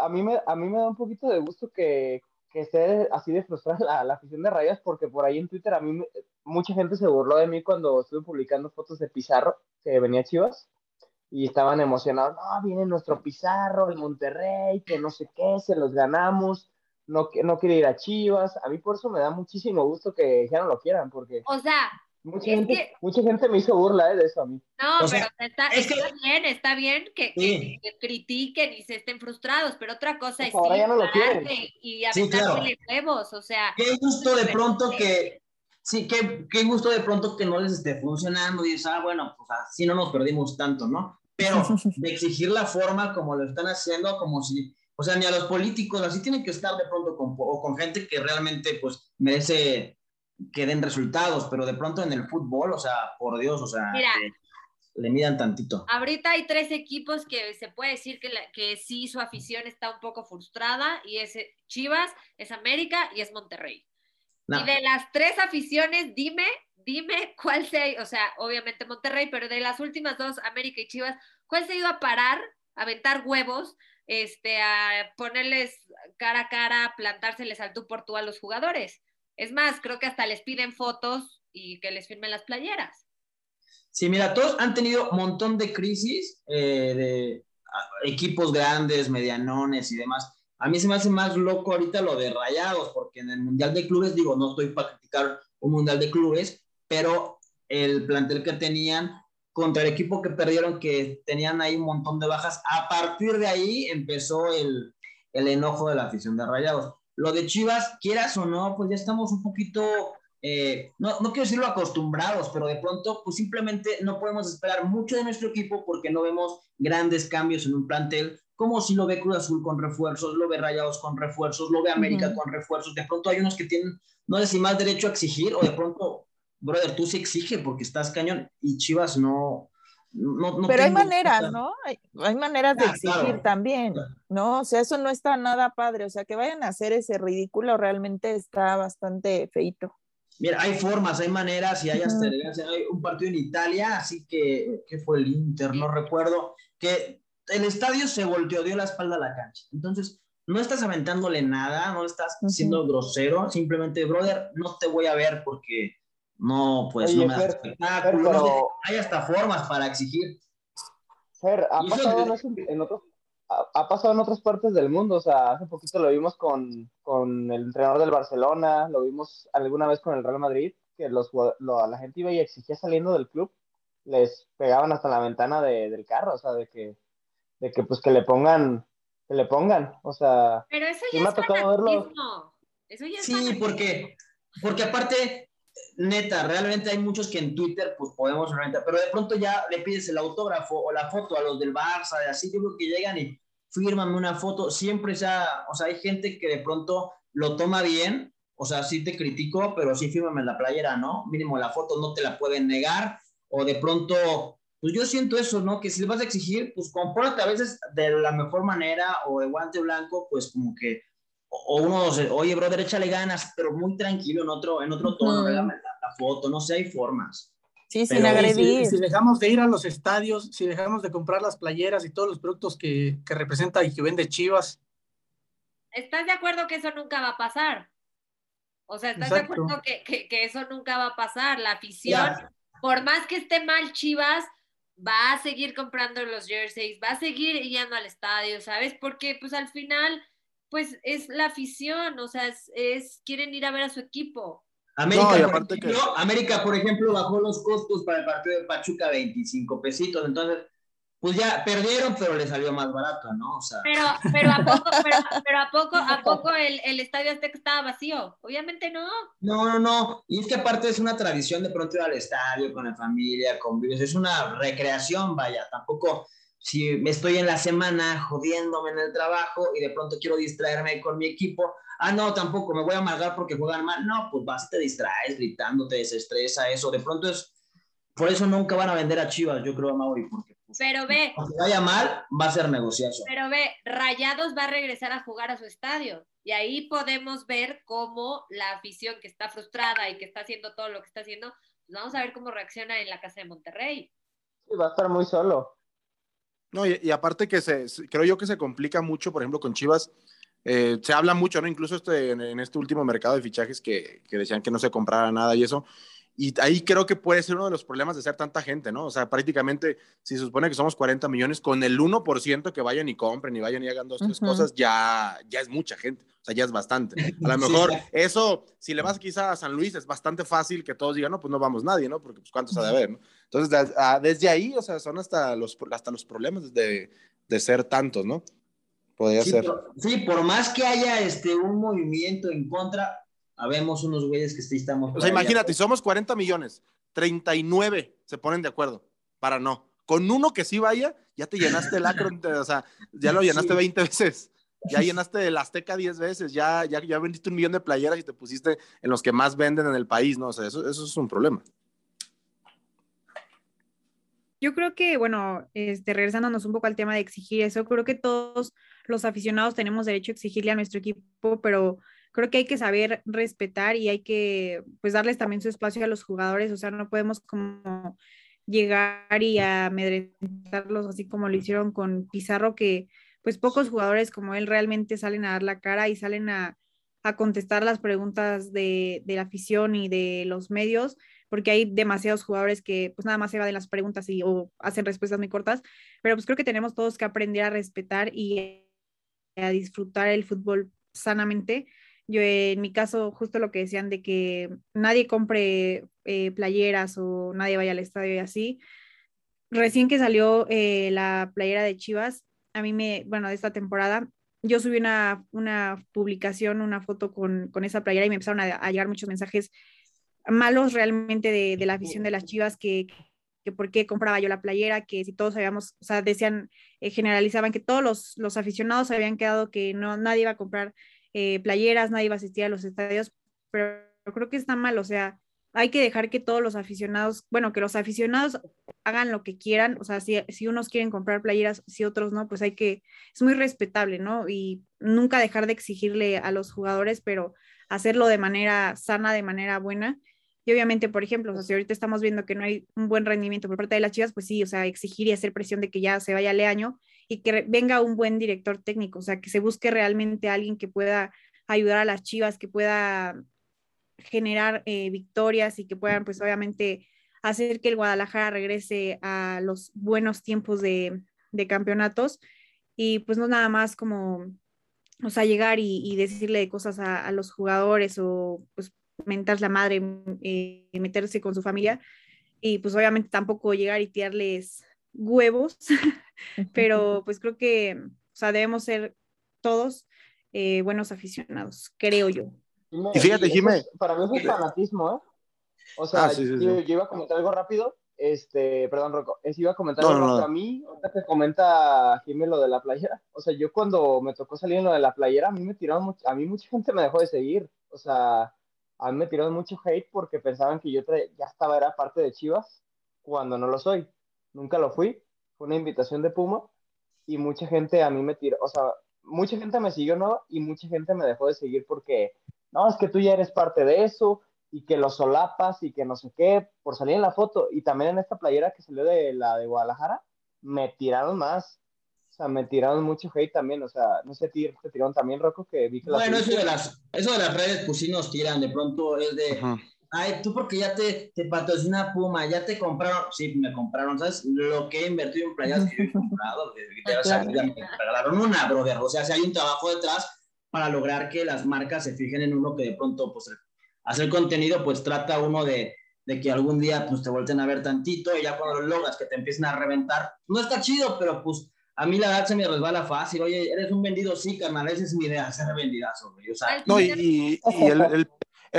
a mí me, a mí me da un poquito de gusto que, que esté así de frustrada la, afición de Rayas, porque por ahí en Twitter a mí mucha gente se burló de mí cuando estuve publicando fotos de Pizarro, que venía Chivas, y estaban emocionados, no, viene nuestro Pizarro, el Monterrey, que no sé qué, se los ganamos, no, no quiere ir a Chivas. A mí por eso me da muchísimo gusto que ya no lo quieran, porque... O sea, mucha, gente, mucha gente me hizo burla eh, de eso a mí. No, pero está, bien, está bien que, critiquen y se estén frustrados, pero otra cosa es ahora ya no lo quieren. y aventarle huevos, o sea... Qué gusto de pronto que... Sí, qué, qué gusto de pronto que no les esté funcionando y dices, ah, bueno, pues así no nos perdimos tanto, ¿no? Pero de exigir la forma como lo están haciendo, como si o sea, ni a los políticos, así tienen que estar de pronto con, o con gente que realmente pues merece que den resultados, pero de pronto en el fútbol, o sea, por Dios, o sea, le midan tantito. Ahorita hay tres equipos que se puede decir que, que sí su afición está un poco frustrada y es Chivas, es América y es Monterrey. Y de las tres aficiones, dime, dime cuál se, o sea, obviamente Monterrey, pero de las últimas dos, América y Chivas, ¿cuál se ha ido a parar, a aventar huevos este, a ponerles cara a cara, plantárseles al tú por tú a los jugadores. Es más, creo que hasta les piden fotos y que les firmen las playeras. Sí, mira, todos han tenido un montón de crisis eh, de equipos grandes, medianones y demás. A mí se me hace más loco ahorita lo de Rayados, porque en el Mundial de Clubes, digo, no estoy para criticar un Mundial de Clubes, pero el plantel que tenían contra el equipo que perdieron, que tenían ahí un montón de bajas. A partir de ahí empezó el, el enojo de la afición de Rayados. Lo de Chivas, quieras o no, pues ya estamos un poquito, eh, no, no, quiero decirlo acostumbrados, pero de pronto, pues simplemente no podemos esperar mucho de nuestro equipo porque no vemos grandes cambios en un plantel, como si lo ve Cruz Azul con refuerzos, lo ve Rayados con refuerzos, lo ve América con refuerzos. De pronto hay unos que tienen, no sé si más derecho a exigir o de pronto brother, tú sí exige porque estás cañón y Chivas no. no, Pero hay maneras, ¿no? Hay, maneras de ah, exigir también, ¿no? O sea, eso no está nada padre. O sea, que vayan a hacer ese ridículo realmente está bastante feito. Mira, hay formas, hay maneras y hay hasta hay un partido en Italia, así que, ¿qué fue el Inter? No recuerdo, que el estadio se volteó, dio la espalda a la cancha. Entonces, no estás aventándole nada, no estás siendo grosero, simplemente, brother, no te voy a ver porque no, pues no me da espectáculo. hay hasta formas para exigir. Fer, ha pasado, en, otros, ha, pasado en otras partes del mundo. O sea, hace poquito lo vimos con, con el entrenador del Barcelona, lo vimos alguna vez con el Real Madrid, que los, lo, la gente iba y exigía saliendo del club, les pegaban hasta la ventana de, del carro, o sea, de que, de que pues que le pongan, que le pongan, o sea, pero eso ya me ha tocado verlo. Eso ya sí, porque, porque aparte neta, realmente hay muchos que en Twitter pues podemos pero de pronto ya le pides el autógrafo o la foto a los del Barça, de así, yo creo que llegan y fírmame una foto, siempre ya, o sea, hay gente que de pronto lo toma bien, o sea, sí te critico, pero sí fírmame la playera, ¿no? Mínimo la foto no te la pueden negar, o de pronto, pues yo siento eso, ¿no? Que si le vas a exigir, pues compórtate a veces de la mejor manera, o de guante blanco, pues como que o uno, oye, brother, échale ganas, pero muy tranquilo en otro, en otro tono, la, la foto, no sé, hay formas. Sí, sin agredir. si, si dejamos de ir a los estadios, si dejamos de comprar las playeras y todos los productos que, que representa y que vende Chivas, ¿Estás de acuerdo que eso nunca va a pasar? O sea, ¿estás Exacto. de acuerdo que, que- que eso nunca va a pasar? La afición, por más que esté mal Chivas, va a seguir comprando los jerseys, va a seguir yendo al estadio, ¿sabes? Porque pues al final, pues es la afición, o sea, es, es- quieren ir a ver a su equipo. América, No, por que- América, por ejemplo, bajó los costos para el partido de Pachuca 25 pesitos, entonces, pues ya perdieron, pero le salió más barato, ¿no? O sea, Pero, pero a poco, pero, pero a poco, a poco el, el estadio Azteca estaba vacío. Obviamente no. no, no, no. Y es que aparte es una tradición de pronto ir al estadio con la familia, convives, es una recreación, vaya, tampoco si me estoy en la semana jodiéndome en el trabajo y de pronto quiero distraerme con mi equipo, ah, no, tampoco, me voy a amargar porque juegan mal, no, pues vas, te distraes gritando, te desestresa eso, de pronto es, por eso nunca van a vender a Chivas, yo creo, a Mauri, porque Pero ve, aunque vaya mal, va a ser negociazo. Pero ve, Rayados va a regresar a jugar a su estadio y ahí podemos ver cómo la afición que está frustrada y que está haciendo todo lo que está haciendo, pues vamos a ver cómo reacciona en la casa de Monterrey. Sí, va a estar muy solo. No, y, y aparte que se, se- creo yo que se complica mucho, por ejemplo, con Chivas, eh, se habla mucho, ¿no? Incluso este, en, en este último mercado de fichajes que, que decían que no se comprara nada y eso. Y ahí creo que puede ser uno de los problemas de ser tanta gente, ¿no? O sea, prácticamente, si se supone que somos 40 millones, con el 1% que vayan y compren y vayan y hagan dos, tres Ujú. cosas, ya, ya es mucha gente. O sea, ya es bastante. A lo mejor sí. eso, si le vas quizá a San Luis, es bastante fácil que todos digan, no, pues no vamos nadie, ¿no? Porque pues cuántos ha de haber, ¿no? Entonces, de- a- desde ahí, o sea, son hasta los, hasta los problemas de, de ser tantos, ¿no? Podría Sí ser. por, sí, por más que haya este, un movimiento en contra, habemos unos güeyes que sí estamos. O sea, imagínate, somos 40 millones, 39 se ponen de acuerdo para no. Con uno que sí vaya, ya te llenaste el acro, o sea, ya lo llenaste Sí. 20 veces. Ya llenaste el Azteca 10 veces, ya, ya, ya vendiste un millón de playeras y te pusiste en los que más venden en el país, ¿no? O sea, eso, eso es un problema. Yo creo que, bueno, este, regresándonos un poco al tema de exigir eso, creo que todos los aficionados tenemos derecho a exigirle a nuestro equipo, pero creo que hay que saber respetar y hay que, pues, darles también su espacio a los jugadores, o sea, no podemos como llegar y amedrentarlos así como lo hicieron con Pizarro, que pues pocos jugadores como él realmente salen a dar la cara y salen a, a contestar las preguntas de, de la afición y de los medios porque hay demasiados jugadores que pues nada más se van de las preguntas y o hacen respuestas muy cortas, pero pues creo que tenemos todos que aprender a respetar y a disfrutar el fútbol sanamente. Yo en mi caso, justo lo que decían de que nadie compre eh, playeras o nadie vaya al estadio y así. Recién que salió eh, la playera de Chivas, a mí me, bueno, de esta temporada, yo subí una, una publicación, una foto con, con esa playera y me empezaron a, a llegar muchos mensajes malos realmente de, de la afición de las Chivas que, que por qué compraba yo la playera, que si todos habíamos, o sea, decían, eh, generalizaban que todos los, los aficionados habían quedado que no, nadie iba a comprar eh, playeras, nadie iba a asistir a los estadios, pero creo que está mal, o sea, hay que dejar que todos los aficionados, bueno, que los aficionados hagan lo que quieran, o sea, si, si unos quieren comprar playeras, si otros no, pues hay que, es muy respetable, ¿no? Y nunca dejar de exigirle a los jugadores, pero hacerlo de manera sana, de manera buena. Y obviamente, por ejemplo, o sea, si ahorita estamos viendo que no hay un buen rendimiento por parte de las Chivas, pues sí, o sea, exigir y hacer presión de que ya se vaya Leaño y que venga un buen director técnico, o sea, que se busque realmente alguien que pueda ayudar a las Chivas, que pueda generar eh, victorias y que puedan, pues obviamente, hacer que el Guadalajara regrese a los buenos tiempos de, de campeonatos y pues no nada más como, o sea, llegar y, y decirle cosas a, a, los jugadores o pues mentar la madre, eh, meterse con su familia y pues obviamente tampoco llegar y tirarles huevos, pero pues creo que, o sea, debemos ser todos eh, buenos aficionados, creo yo. Y fíjate, Jimé. Para mí es un fanatismo, ¿eh? O sea, ah, sí, sí, yo, sí. yo, iba a comentar algo rápido. Este, perdón, Rocco. Es, iba a comentar no, algo no, no. A mí, ahorita que comenta Jimé lo de la playera. O sea, yo cuando me tocó salir en lo de la playera, a mí me tiraron, mucho, a mí mucha gente me dejó de seguir. O sea, a mí me tiraron mucho hate porque pensaban que yo ya estaba, era parte de Chivas, cuando no lo soy. Nunca lo fui. Fue una invitación de Puma y mucha gente a mí me tiró, o sea, mucha gente me siguió, ¿no? Y mucha gente me dejó de seguir porque, no, es que tú ya eres parte de eso y que los solapas y que no sé qué, por salir en la foto. Y también en esta playera que salió de la de Guadalajara, me tiraron más. O sea, me tiraron mucho hate también. O sea, no sé, te tiraron también, Rocco, que vi que Bueno, eso de, las, eso de las redes, pues sí nos tiran. De pronto es de, ay, tú porque ya te, te patrocina Puma, ya te compraron. Sí, me compraron, ¿sabes? Lo que he invertido en playas que he comprado. o sea, ya me regalaron una, brother. O sea, si hay un trabajo detrás para lograr que las marcas se fijen en uno que de pronto, pues, hacer contenido, pues trata uno de, de que algún día pues te vuelten a ver tantito y ya cuando lo logras que te empiecen a reventar, no está chido, pero pues a mí la verdad se me resbala fácil. Oye, eres un vendido, sí, carnal, esa es mi idea, ser vendidazo, güey. O sea, no, y, y, el, el,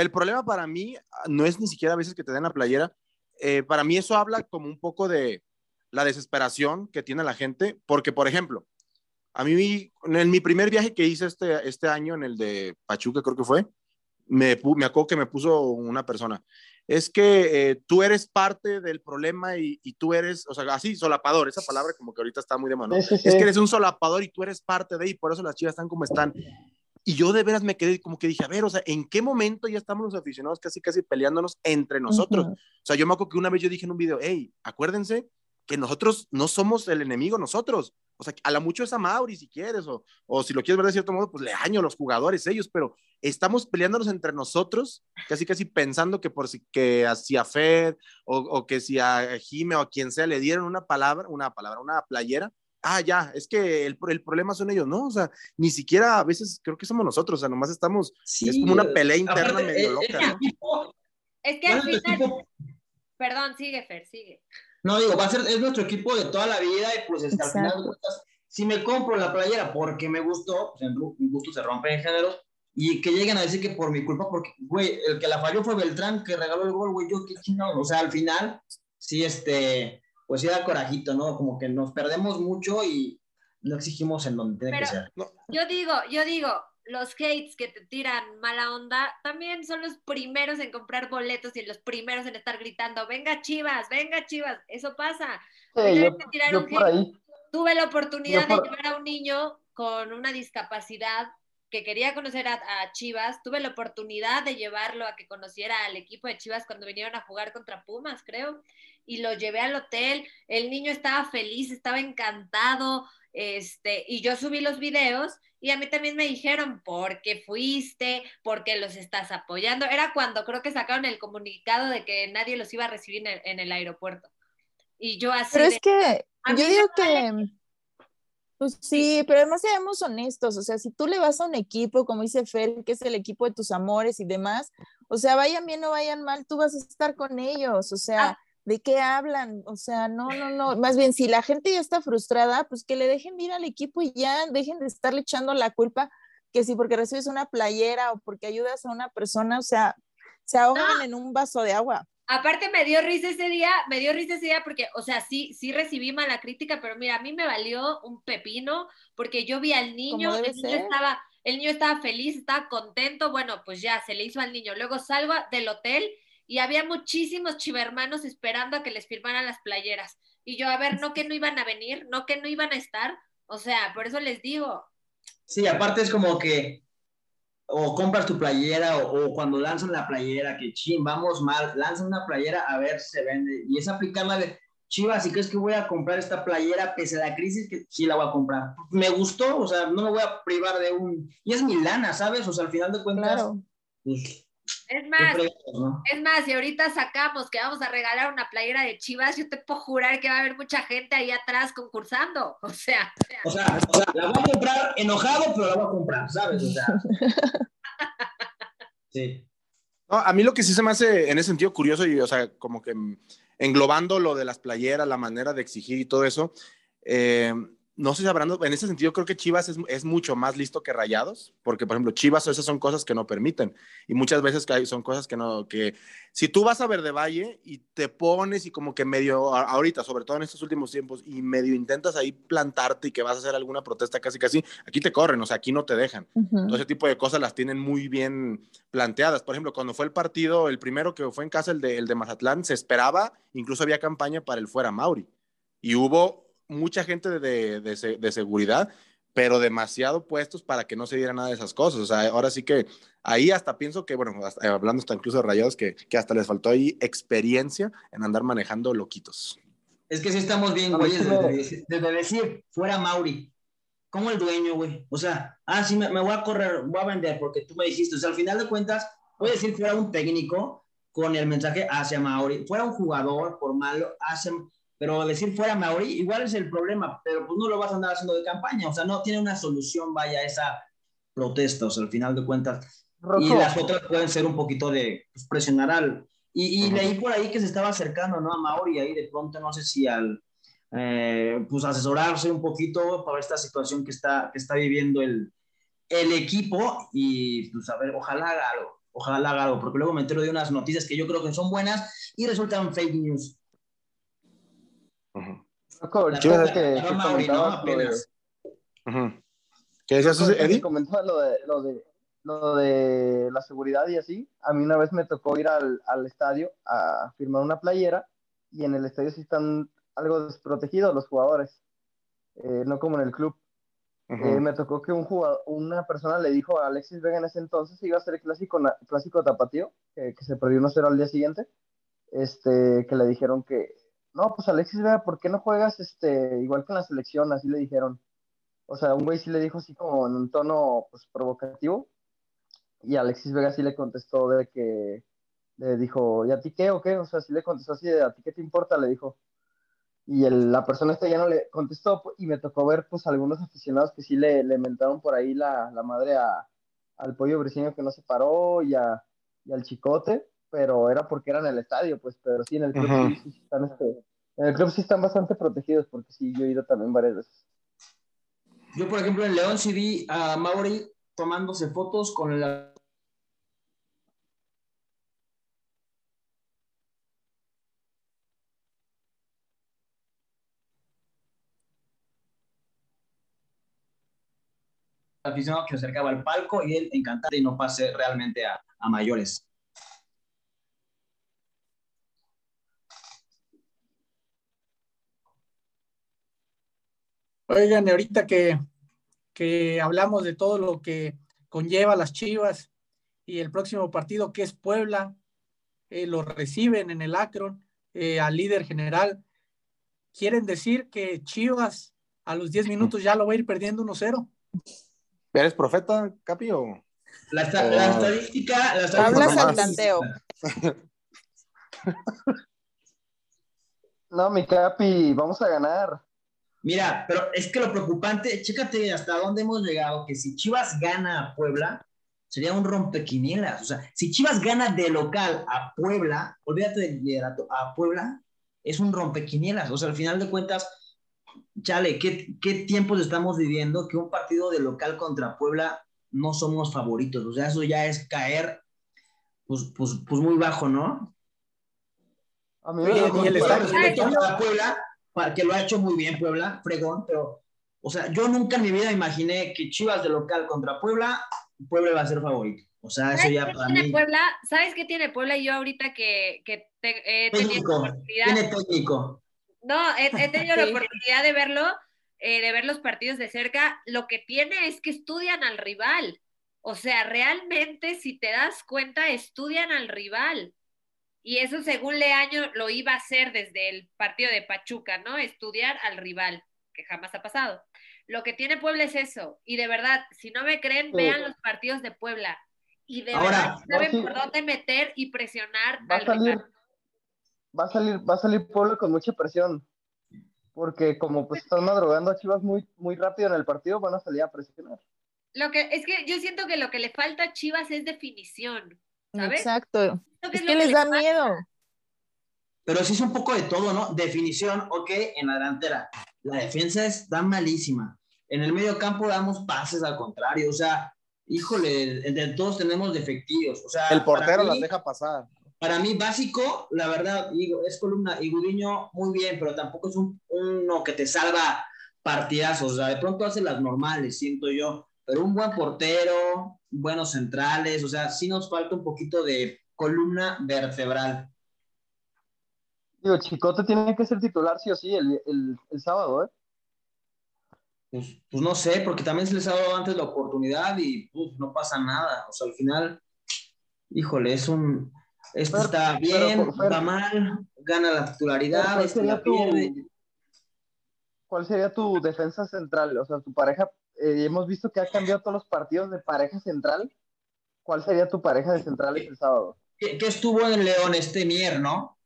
el, problema para mí no es ni siquiera a veces que te den la playera. Eh, para mí eso habla como un poco de la desesperación que tiene la gente, porque, por ejemplo, a mí, en mi primer viaje que hice este, este año, en el de Pachuca, creo que fue, me, me acuerdo que me puso una persona, es que eh, tú eres parte del problema y, y, tú eres, o sea, así, solapador, esa palabra como que ahorita está muy de mano. Sí, sí, sí. Es que eres un solapador y tú eres parte de, y por eso las chivas están como están. Y yo de veras me quedé como que dije, a ver, o sea, ¿en qué momento ya estamos los aficionados casi, casi peleándonos entre nosotros? Uh -huh. O sea, yo me acuerdo que una vez yo dije en un video, hey, acuérdense que nosotros no somos el enemigo, nosotros. O sea, a la mucho es a Mauri si quieres, o, o si lo quieres ver de cierto modo, pues le año a los jugadores ellos, pero estamos peleándonos entre nosotros, casi casi pensando que por si que hacia Fed o, o, que si a Jime o a quien sea le dieron una palabra, una palabra, una playera, ah, ya, es que el, el problema son ellos, ¿no? O sea, ni siquiera a veces creo que somos nosotros, o sea, nomás estamos, sí, es como una pelea interna aparte, medio loca, ¿no? Es que al final, perdón, sigue Fer, sigue. No, digo, va a ser, es nuestro equipo de toda la vida y pues hasta al final, si me compro la playera porque me gustó, pues en mi gusto se rompe en género, y que lleguen a decir que por mi culpa, porque, güey, el que la falló fue Beltrán, que regaló el gol, güey, yo qué chingado, o sea, al final, sí, este, pues sí da corajito, ¿no? Como que nos perdemos mucho y no exigimos en donde tiene Pero que ser. Yo digo, yo digo, los hates que te tiran mala onda también son los primeros en comprar boletos y los primeros en estar gritando, venga Chivas, venga Chivas, eso pasa. Sí, yo, yo por ahí. Tuve la oportunidad por... de llevar a un niño con una discapacidad que quería conocer a, a, Chivas, tuve la oportunidad de llevarlo a que conociera al equipo de Chivas cuando vinieron a jugar contra Pumas, creo, y lo llevé al hotel, el niño estaba feliz, estaba encantado, este, y yo subí los videos y a mí también me dijeron, ¿por qué fuiste? ¿Por qué los estás apoyando? Era cuando creo que sacaron el comunicado de que nadie los iba a recibir en el, en el aeropuerto. Y yo así... Pero de, es que yo digo que... Pues sí, pero además seamos honestos, o sea, si tú le vas a un equipo, como dice Fer, que es el equipo de tus amores y demás, o sea, vayan bien o vayan mal, tú vas a estar con ellos, o sea, ah. ¿de qué hablan? O sea, no, no, no, más bien, si la gente ya está frustrada, pues que le dejen ir al equipo y ya dejen de estarle echando la culpa, que si porque recibes una playera o porque ayudas a una persona, o sea, se ahogan no. en un vaso de agua. Aparte me dio risa ese día, me dio risa ese día porque, o sea, sí, sí recibí mala crítica, pero mira, a mí me valió un pepino porque yo vi al niño, el niño, estaba, el niño estaba feliz, estaba contento, bueno, pues ya se le hizo al niño. Luego salgo del hotel y había muchísimos chivermanos esperando a que les firmaran las playeras. Y yo, a ver, no que no iban a venir, no que no iban a estar, o sea, por eso les digo. Sí, aparte es como que o compras tu playera o, o, cuando lanzan la playera, que ching, vamos mal, lanzan una playera a ver si se vende. Y es aplicarla de, Chivas, si crees que voy a comprar esta playera pese a la crisis, que sí la voy a comprar. Me gustó, o sea, no me voy a privar de un... Y es mi lana, ¿sabes? O sea, al final de cuentas... Claro. Pues, es más, ¿no? es más, si ahorita sacamos que vamos a regalar una playera de Chivas, yo te puedo jurar que va a haber mucha gente ahí atrás concursando. O sea, o sea, o sea la voy a comprar enojado, pero la voy a comprar, ¿sabes? O sea. sí. No, a mí lo que sí se me hace en ese sentido curioso y, o sea, como que englobando lo de las playeras, la manera de exigir y todo eso, eh, no sé si hablando, en ese sentido creo que Chivas es, es, mucho más listo que Rayados, porque por ejemplo Chivas esas son cosas que no permiten y muchas veces son cosas que no, que si tú vas a Verde Valle y te pones y como que medio, ahorita, sobre todo en estos últimos tiempos, y medio intentas ahí plantarte y que vas a hacer alguna protesta casi casi, aquí te corren, o sea, aquí no te dejan. Uh -huh. Todo ese tipo de cosas las tienen muy bien planteadas. Por ejemplo, cuando fue el partido, el primero que fue en casa, el de, el de Mazatlán, se esperaba, incluso había campaña para el fuera Mauri. Y hubo mucha gente de, de, de seguridad, pero demasiado puestos para que no se diera nada de esas cosas. O sea, ahora sí que ahí hasta pienso que, bueno, hasta, hablando hasta incluso de rayados, que, que hasta les faltó ahí experiencia en andar manejando loquitos. Es que sí estamos bien, güey, desde, desde, decir, fuera Mauri, como el dueño, güey. O sea, ah, sí, me, me, voy a correr, voy a vender porque tú me dijiste. O sea, al final de cuentas, voy a decir fuera un técnico con el mensaje hacia Mauri, fuera un jugador por malo, hacia, pero decir fuera Mauri, igual es el problema, pero pues no lo vas a andar haciendo de campaña. O sea, no tiene una solución, vaya, esa protesta, o sea, al final de cuentas. Y las otras pueden ser un poquito de pues, presionar al. Y, y leí por ahí que se estaba acercando, ¿no? A Mauri, ahí de pronto, no sé si al eh, pues asesorarse un poquito para esta situación que está, que está viviendo el, el equipo y pues a ver, ojalá haga algo, ojalá haga algo, porque luego me entero de unas noticias que yo creo que son buenas y resultan fake news. Uh -huh. que, ¿Qué decías, Eddie? Comentaba lo de, lo, de, lo de la seguridad y así. A mí una vez me tocó ir al, al estadio a firmar una playera y en el estadio sí están algo desprotegidos los jugadores, eh, no como en el club. Uh -huh. eh, me tocó que un jugador, una persona le dijo a Alexis Vega en ese entonces iba a ser el clásico, clásico tapatío, que, que se perdió 1-0 al día siguiente, este, que le dijeron que, no, pues Alexis Vega, ¿por qué no juegas este, igual que en la selección? Así le dijeron. O sea, un güey sí le dijo así como en un tono pues, provocativo, y Alexis Vega sí le contestó de que, le dijo, ¿y a ti qué o qué? O sea, sí le contestó así de, ¿a ti qué te importa? Le dijo y el, la persona esta ya no le contestó y me tocó ver pues algunos aficionados que sí le, le mentaron por ahí la, la madre a, al pollo briseño que no se paró y, a, y, al chicote, pero era porque era en el estadio, pues, pero sí en el club, sí, sí, están, este, en el club sí están bastante protegidos porque sí, yo he ido también varias veces. Yo, por ejemplo, en León sí vi a Mauri tomándose fotos con la aficionado que acercaba al palco y él encantado y no pase realmente a mayores. Oigan, ahorita que, que hablamos de todo lo que conlleva las Chivas y el próximo partido que es Puebla, eh, lo reciben en el Akron eh, al líder general. ¿Quieren decir que Chivas a los 10 minutos ya lo va a ir perdiendo 1-0? ¿Eres profeta, Capi? O... La, esta, o... la, estadística. La estadística Hablas al tanteo. no, mi Capi, vamos a ganar. Mira, pero es que lo preocupante, chécate hasta dónde hemos llegado, que si Chivas gana a Puebla, sería un rompequinielas. O sea, si Chivas gana de local a Puebla, olvídate del liderato, a Puebla, es un rompequinielas. O sea, al final de cuentas, chale, ¿qué, ¿qué, tiempos estamos viviendo que un partido de local contra Puebla no somos favoritos? O sea, eso ya es caer, pues, pues, pues muy bajo, ¿no? A mí Oye, y el estadio Puebla, que lo ha hecho muy bien Puebla, fregón, pero, o sea, yo nunca en mi vida imaginé que Chivas de local contra Puebla, Puebla va a ser favorito. O sea, eso ya para tiene mí... Puebla? ¿Sabes qué tiene Puebla? Yo ahorita que, que te, eh, técnico, tiene técnico. No, he, he tenido la oportunidad de verlo, eh, de ver los partidos de cerca. Lo que tiene es que estudian al rival. O sea, realmente, si te das cuenta, estudian al rival. Y eso, según Leaño, lo iba a hacer desde el partido de Pachuca, ¿no? Estudiar al rival, que jamás ha pasado. Lo que tiene Puebla es eso. Y de verdad, si no me creen, vean los partidos de Puebla. Y de Ahora, verdad saben por dónde meter y presionar Va a al salir, rival. va a salir, va a salir Puebla con mucha presión. Porque como pues están madrugando a Chivas muy, muy rápido en el partido, van a salir a presionar. Lo que, es que yo siento que lo que le falta a Chivas es definición, ¿sabes? Exacto. Es lo que les le da miedo. Pero sí es un poco de todo, ¿no? Definición, ok, en la delantera. La defensa está malísima. En el medio campo damos pases al contrario. O sea, híjole, entre todos tenemos defectivos. O sea, El portero mí- las deja pasar. Para mí, básico, la verdad, digo, es columna. Y Gudiño, muy bien, pero tampoco es un, uno que te salva partidazos. O sea, de pronto hace las normales, siento yo. Pero un buen portero, buenos centrales. O sea, sí nos falta un poquito de columna vertebral. Digo, Chicote tiene que ser titular sí o sí el, el, el sábado, ¿eh? pues, pues no sé, porque también se les ha dado antes la oportunidad y pues, no pasa nada. O sea, al final, híjole, es un. Esto Pero- está bien, pero- está mal, gana la titularidad, ¿Cuál este sería la tu-. ¿Cuál sería tu defensa central? O sea, tu pareja, eh, hemos visto que ha cambiado todos los partidos de pareja central. ¿Cuál sería tu pareja de centrales el sábado? ¿Qué, qué estuvo en León este Mier, no?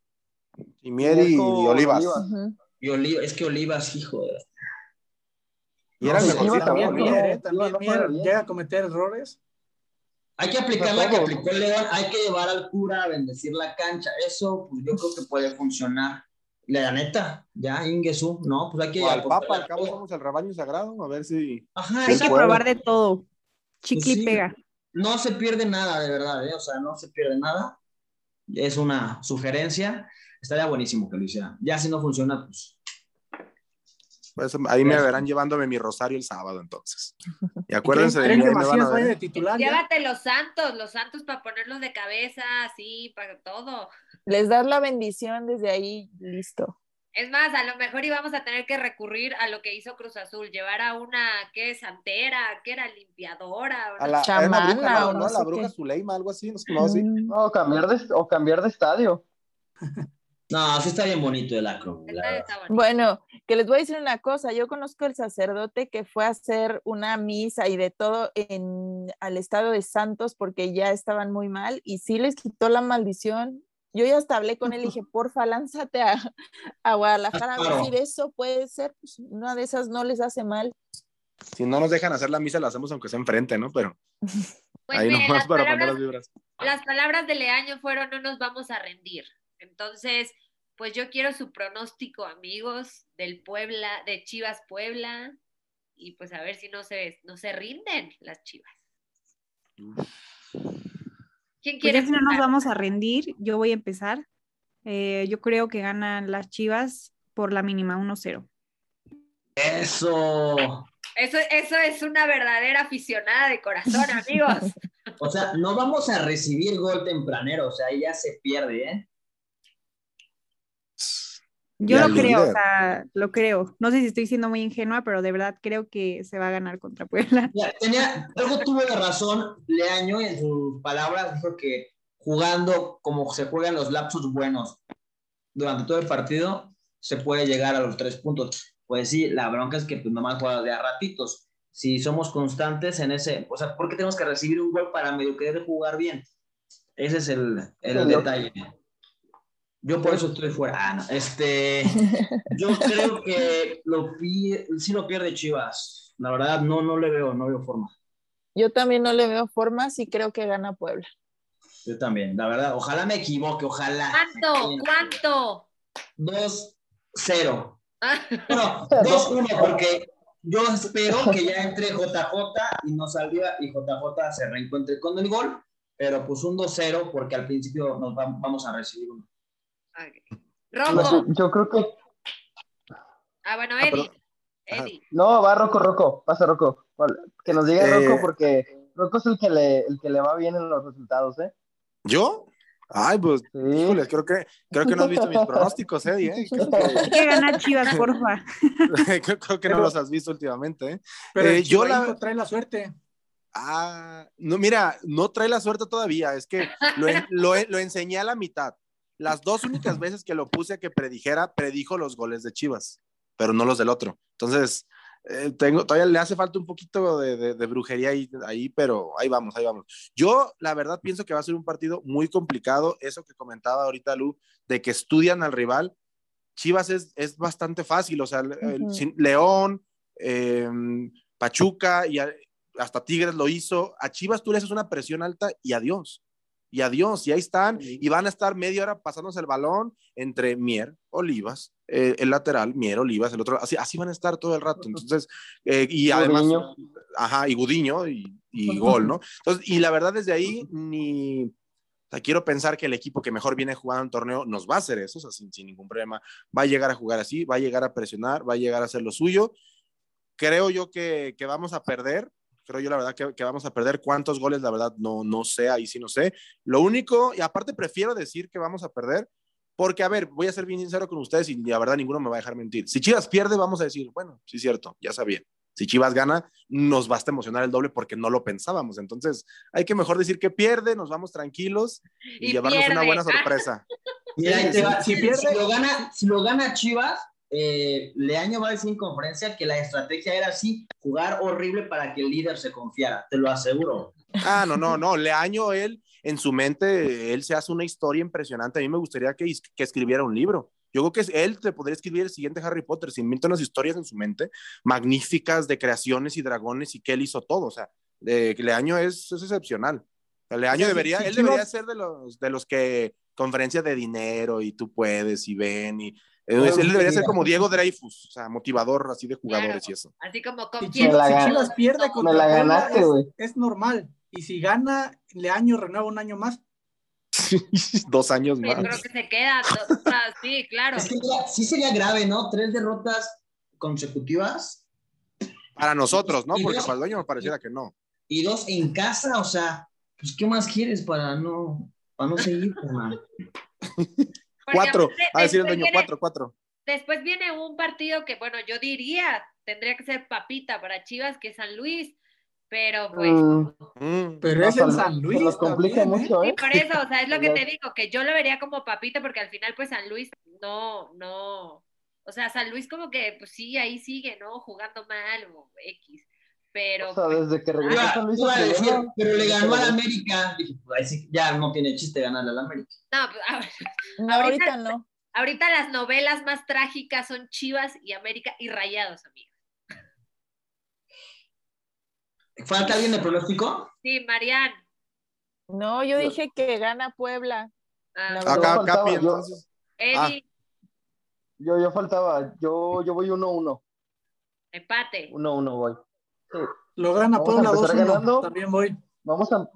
Y Mier y, Con Olivas. Olivas. Y Oliva, es que Olivas, hijo de. Y era No, mejorcito, también, ¿no? También no, Mier, ¿eh? También no Mier llega a cometer errores. Hay que aplicar la que aplicó el León, hay que llevar al cura a bendecir la cancha. Eso, pues yo creo que puede funcionar. La neta, ya, Ingesu, ¿no? Pues hay que O al Papa, al cabo somos el rebaño sagrado, a ver si. Ajá, Hay que probar de todo. Chicle Sí. y pega. No se pierde nada, de verdad, ¿eh? O sea, no se pierde nada. Es una sugerencia. Estaría buenísimo que lo hicieran. Ya si no funciona, pues. Pues, ahí me Gracias. verán llevándome mi rosario el sábado, entonces. Y acuérdense de ¿Creen mí, que ahí me van a Macías vaya de titular? ya? Llévate los santos, los santos para ponerlos de cabeza, así, para todo. Les das la bendición desde ahí, listo. Es más, a lo mejor íbamos a tener que recurrir a lo que hizo Cruz Azul, llevar a una que es santera, que era limpiadora. A la, Chamana bruja, ¿no? o ¿no? no La bruja qué. Zuleima, algo así, no así. Mm. No, cambiar de, o cambiar de estadio. No, sí está bien bonito el acro. Bueno, que les voy a decir una cosa, yo conozco el sacerdote que fue a hacer una misa y de todo en al estado de Santos porque ya estaban muy mal y sí les quitó la maldición. Yo ya hasta hablé con él y dije, porfa, lánzate a, a Guadalajara a Claro. decir eso, puede ser, pues, una de esas no les hace mal. Si no nos dejan hacer la misa, la hacemos aunque sea enfrente, ¿no? Pero Pues ahí nomás las para poner palabras, las vibras. las palabras de Leaño fueron no nos vamos a rendir. Entonces, pues yo quiero su pronóstico, amigos, del Puebla, de Chivas Puebla, y pues a ver si no se, no se rinden las Chivas. ¿Quién Pues quiere ya si no nos vamos a rendir, yo voy a empezar. Eh, yo creo que ganan las Chivas por la mínima 1-0. Eso. Eso, eso es una verdadera aficionada de corazón, amigos. O sea, no vamos a recibir gol tempranero, o sea, ahí ya se pierde, ¿eh? Yo lo creo, o líder. sea, lo creo. No sé si estoy siendo muy ingenua, pero de verdad creo que se va a ganar contra Puebla. Ya, tenía, algo tuvo de razón Leaño en sus palabras, dijo que jugando como se juegan los lapsos buenos durante todo el partido, se puede llegar a los tres puntos. Pues sí, la bronca es que pues nomás juegas de a ratitos. Si somos constantes en ese, o sea, ¿por qué tenemos que recibir un gol para medio querer jugar bien? Ese es el, el Sí, yo- detalle. Yo por eso estoy fuera. Ah, no. Este, yo creo que lo sí lo pierde Chivas. La verdad, no, no le veo, no veo forma. Yo también no le veo formas y creo que gana Puebla. Yo también, la verdad. Ojalá me equivoque, ojalá. ¿Cuánto? ¿Cuánto? 2-0. Ah, Bueno, 2-1, porque yo espero que ya entre JJ y no salga y JJ se reencuentre con el gol, pero pues un 2-0 porque al principio nos va- vamos a recibir uno. Yo creo que. Ah, bueno, Ah, pero- Eddie. Eddie. No, va Rocco, Rocco. Pasa Rocco. Vale, Que nos diga Eh. Rocco porque Rocco es el que, le, el que le va bien en los resultados, ¿eh? ¿Yo? Ay, pues, Sí. híjoles, creo que, creo que no has visto mis pronósticos, Eddie, ¿eh? Creo Hay que ganar Chivas, porfa. que, creo- creo que no los has visto últimamente, ¿eh? Pero Eh, yo la- trae la suerte. Ah, no, mira, no trae la suerte todavía, es que lo, en- lo, lo enseñé a la mitad. Las dos únicas veces que lo puse a que predijera, predijo los goles de Chivas, pero no los del otro. Entonces, eh, tengo, todavía le hace falta un poquito de, de- de brujería ahí, ahí, pero ahí vamos, ahí vamos. Yo, la verdad, pienso que va a ser un partido muy complicado. Eso que comentaba ahorita Lu, de que estudian al rival. Chivas es, es bastante fácil, o sea, el- León, eh, Pachuca y a- hasta Tigres lo hizo. A Chivas tú le haces una presión alta y adiós. Y adiós, y ahí están, y van a estar media hora pasándose el balón entre Mier, Olivas, eh, el lateral, Mier, Olivas, el otro, así, así van a estar todo el rato. Entonces, eh, y además, Gudiño. ajá, y Gudiño, y, y gol, ¿no? Entonces, y la verdad, desde ahí, ni, o sea, quiero pensar que el equipo que mejor viene jugando un torneo nos va a hacer eso, o sea, sin, sin ningún problema. Va a llegar a jugar así, va a llegar a presionar, va a llegar a hacer lo suyo. Creo yo que, que vamos a perder, creo yo la verdad que, que vamos a perder. ¿Cuántos goles? La verdad no, no sé, ahí sí no sé. Lo único, y aparte prefiero decir que vamos a perder, porque a ver, voy a ser bien sincero con ustedes y la verdad ninguno me va a dejar mentir. Si Chivas pierde, vamos a decir, bueno, sí es cierto, ya sabía. Si Chivas gana, nos basta emocionar el doble porque no lo pensábamos. Entonces, hay que mejor decir que pierde, nos vamos tranquilos y, Y llevarnos una pierde. buena sorpresa. Mira, ahí te va. Si Si, pierde- si lo gana, si lo gana Chivas, eh, Leaño va a decir en conferencia que la estrategia era así, jugar horrible para que el líder se confiara, te lo aseguro. Ah, no, no, no. Leaño, él, en su mente, él se hace una historia impresionante. A mí me gustaría que, que escribiera un libro. Yo creo que él te podría escribir el siguiente Harry Potter. Se inventa unas historias en su mente magníficas de creaciones y dragones y que él hizo todo. O sea, de, Leaño es, es excepcional. Leaño debería, él debería ser de los, de los que conferencia de dinero y tú puedes y ven y Claro, él debería ser como Diego Dreyfus, o sea, motivador así de jugadores Claro. y eso. Así como Si con Chivas, si Chivas pierde contra la ganaste, es- güey. es, normal. Y si gana, Leaño renueva un año más. Dos años más. creo que se queda. do- o sea, sí, claro. Es que mira, sí sería grave, ¿no? Tres derrotas consecutivas Para nosotros, ¿no? Y Porque dos- para el dueño me pareciera que no. y dos en casa, o sea, pues ¿qué más quieres para no, para no seguir, hermano? Porque Cuatro, a decir el dueño, viene- cuatro, cuatro. Después viene un partido que, bueno, yo diría, tendría que ser papita para Chivas, que es San Luis, pero pues, Mm, Mm. Pero no, es en San- Luis. Se nos complica también, ¿eh? mucho, sí, ¿eh? por eso, o sea, es lo que te digo, que yo lo vería como papita, porque al final, pues San Luis no, no, o sea, San Luis como que, pues sí, ahí sigue, ¿no? Jugando mal o X, pero O sea, pues, desde que regresó Iba, San Luis a decir, primero, pero le ganó al América. Dije, pues ahí sí, ya no tiene chiste ganarle al América. no, pues, a ver, No, Ahorita- ahorita no. ahorita las novelas más trágicas son Chivas y América y Rayados, amigos. ¿Falta alguien de pronóstico? Sí, Marian. No, yo dije que gana Puebla. ah, Acá, faltaba, Capi, yo-. Eddie, Yo, yo faltaba, yo, yo voy 1-1, empate. 1-1 voy. Lo gana Puebla empezar 2-1. ganando. También voy. Vamos a,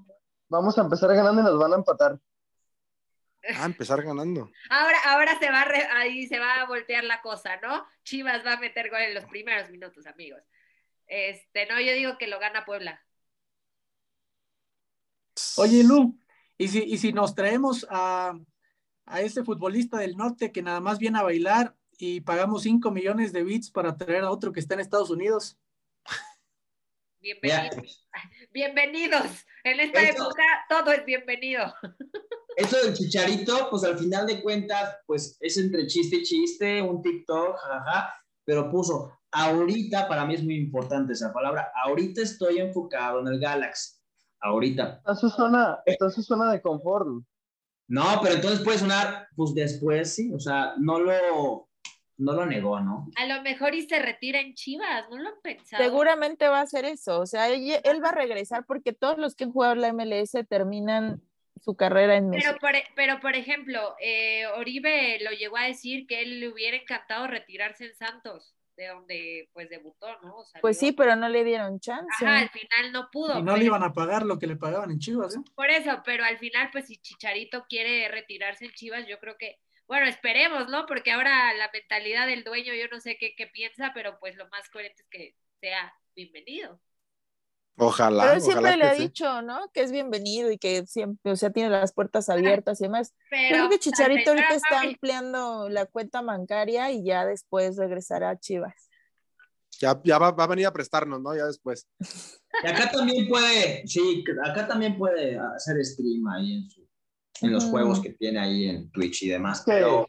vamos a empezar ganando y nos van a empatar. Ah, empezar ganando. Ahora, ahora se va re- ahí se va a voltear la cosa, ¿no? Chivas va a meter gol en los primeros minutos, amigos. Este, no, yo digo que lo gana Puebla. Oye, Lu, ¿y si, y si nos traemos a, a ese futbolista del norte que nada más viene a bailar y pagamos 5 millones de bits para traer a otro que está en Estados Unidos? Bienvenidos. Bienvenidos. En esta época todo es bienvenido. Eso del chicharito, pues al final de cuentas, pues es entre chiste y chiste, un TikTok, jajaja, pero puso, ahorita, para mí es muy importante esa palabra, ahorita estoy enfocado en el Galaxy, ahorita. Está en su zona, está en su zona de confort. No, pero entonces puede sonar, pues después sí, o sea, no lo, no lo negó, ¿no? A lo mejor y se retira en Chivas, ¿no lo han pensado? Seguramente va a ser eso. O sea, él, él va a regresar porque todos los que han jugado la MLS terminan su carrera en México. Pero por, pero, por ejemplo, eh, Oribe lo llegó a decir que él le hubiera encantado retirarse en Santos, de donde pues debutó, ¿no? Salió. Pues sí, pero no le dieron chance. Ajá, al final no pudo. Y no pero- le iban a pagar lo que le pagaban en Chivas, ¿eh? Por eso, pero al final, pues si Chicharito quiere retirarse en Chivas, yo creo que, bueno, esperemos, ¿no? Porque ahora la mentalidad del dueño, yo no sé qué, qué piensa, pero pues lo más coherente es que sea bienvenido. Ojalá. Pero él siempre ojalá le ha sí. dicho, ¿no? Que es bienvenido y que siempre, o sea, tiene las puertas abiertas y demás. Pero Yo creo que Chicharito ahorita está ampliando la cuenta bancaria y ya después regresará a Chivas. Ya, ya va, va a venir a prestarnos, ¿no? Ya después. Y acá también puede, sí, acá también puede hacer stream ahí en, su, en los juegos que tiene ahí en Twitch y demás, pero...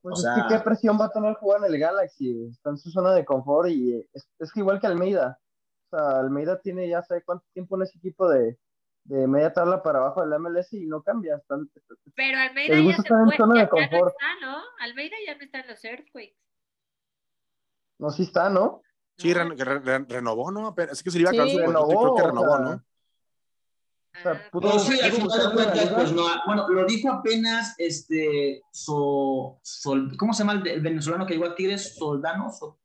Pues O es que qué presión va a tener jugar en el Galaxy. Está en su zona de confort y es, es que igual que Almeida. O sea, Almeida tiene ya sabe cuánto tiempo en ese equipo de, de media tabla para abajo del MLS y no cambia. Están- Pero Almeida ya se estar en fue, zona ya, de ya no confort. está, ¿no? Almeida ya no está en los Earthquakes. no, sí está, ¿no? Sí, ¿no? ren- re- re- renovó, ¿no? Pero Es que se le iba a Sí. acabar su contrato y Renovó, creo que o renovó, sea, ¿no? O sea, Ah, pudo- No, sí, al final de cuentas, pues no. Bueno, lo dijo apenas este. So, Sol- ¿Cómo se llama el, de- el venezolano que llegó a Tigres? Soldano, So-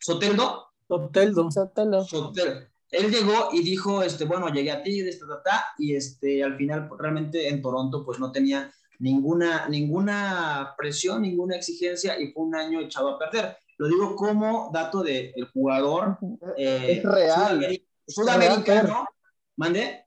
Soteldo. Soteldo. Sótelo. Soteldo. Él llegó y dijo, este, bueno, llegué a Tigres, ta, ta, ta, y este, al final pues, realmente en Toronto pues no tenía ninguna, ninguna presión, ninguna exigencia y fue un año echado a perder. Lo digo como dato del jugador eh, Es real. Es sudamericano. real, ¿Mande?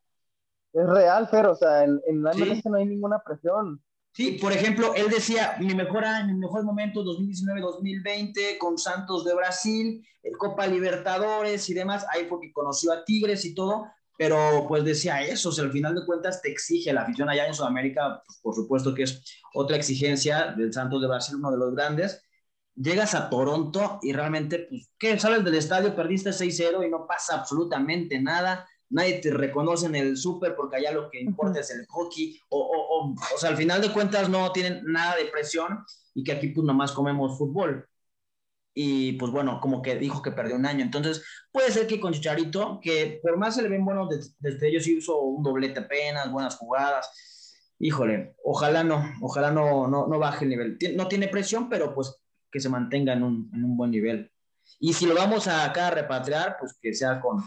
Es real, pero, o sea, en, en la Sí. MLS no hay ninguna presión. Sí, por ejemplo, él decía, mi mejor año, mi mejor momento, 2019-2020, con Santos de Brasil, el Copa Libertadores y demás, ahí fue que conoció a Tigres y todo, pero pues decía eso, o sea, al final de cuentas te exige la afición allá en Sudamérica, pues, por supuesto que es otra exigencia del Santos de Brasil, uno de los grandes, llegas a Toronto y realmente, pues, ¿qué? Sales del estadio, perdiste 6-0 y no pasa absolutamente nada, nadie te reconoce en el súper porque allá lo que importa es el hockey, o, o, o, o, sea, al final de cuentas no tienen nada de presión y que aquí pues nomás comemos fútbol. Y pues bueno, como que dijo que perdió un año. Entonces, puede ser que con Chicharito, que por más se le ven buenos desde ellos, hizo un doblete apenas, buenas jugadas. Híjole, ojalá no, ojalá no, no, no baje el nivel. No tiene presión, pero pues que se mantenga en un, en un buen nivel. Y si lo vamos a acá a repatriar, pues que sea con,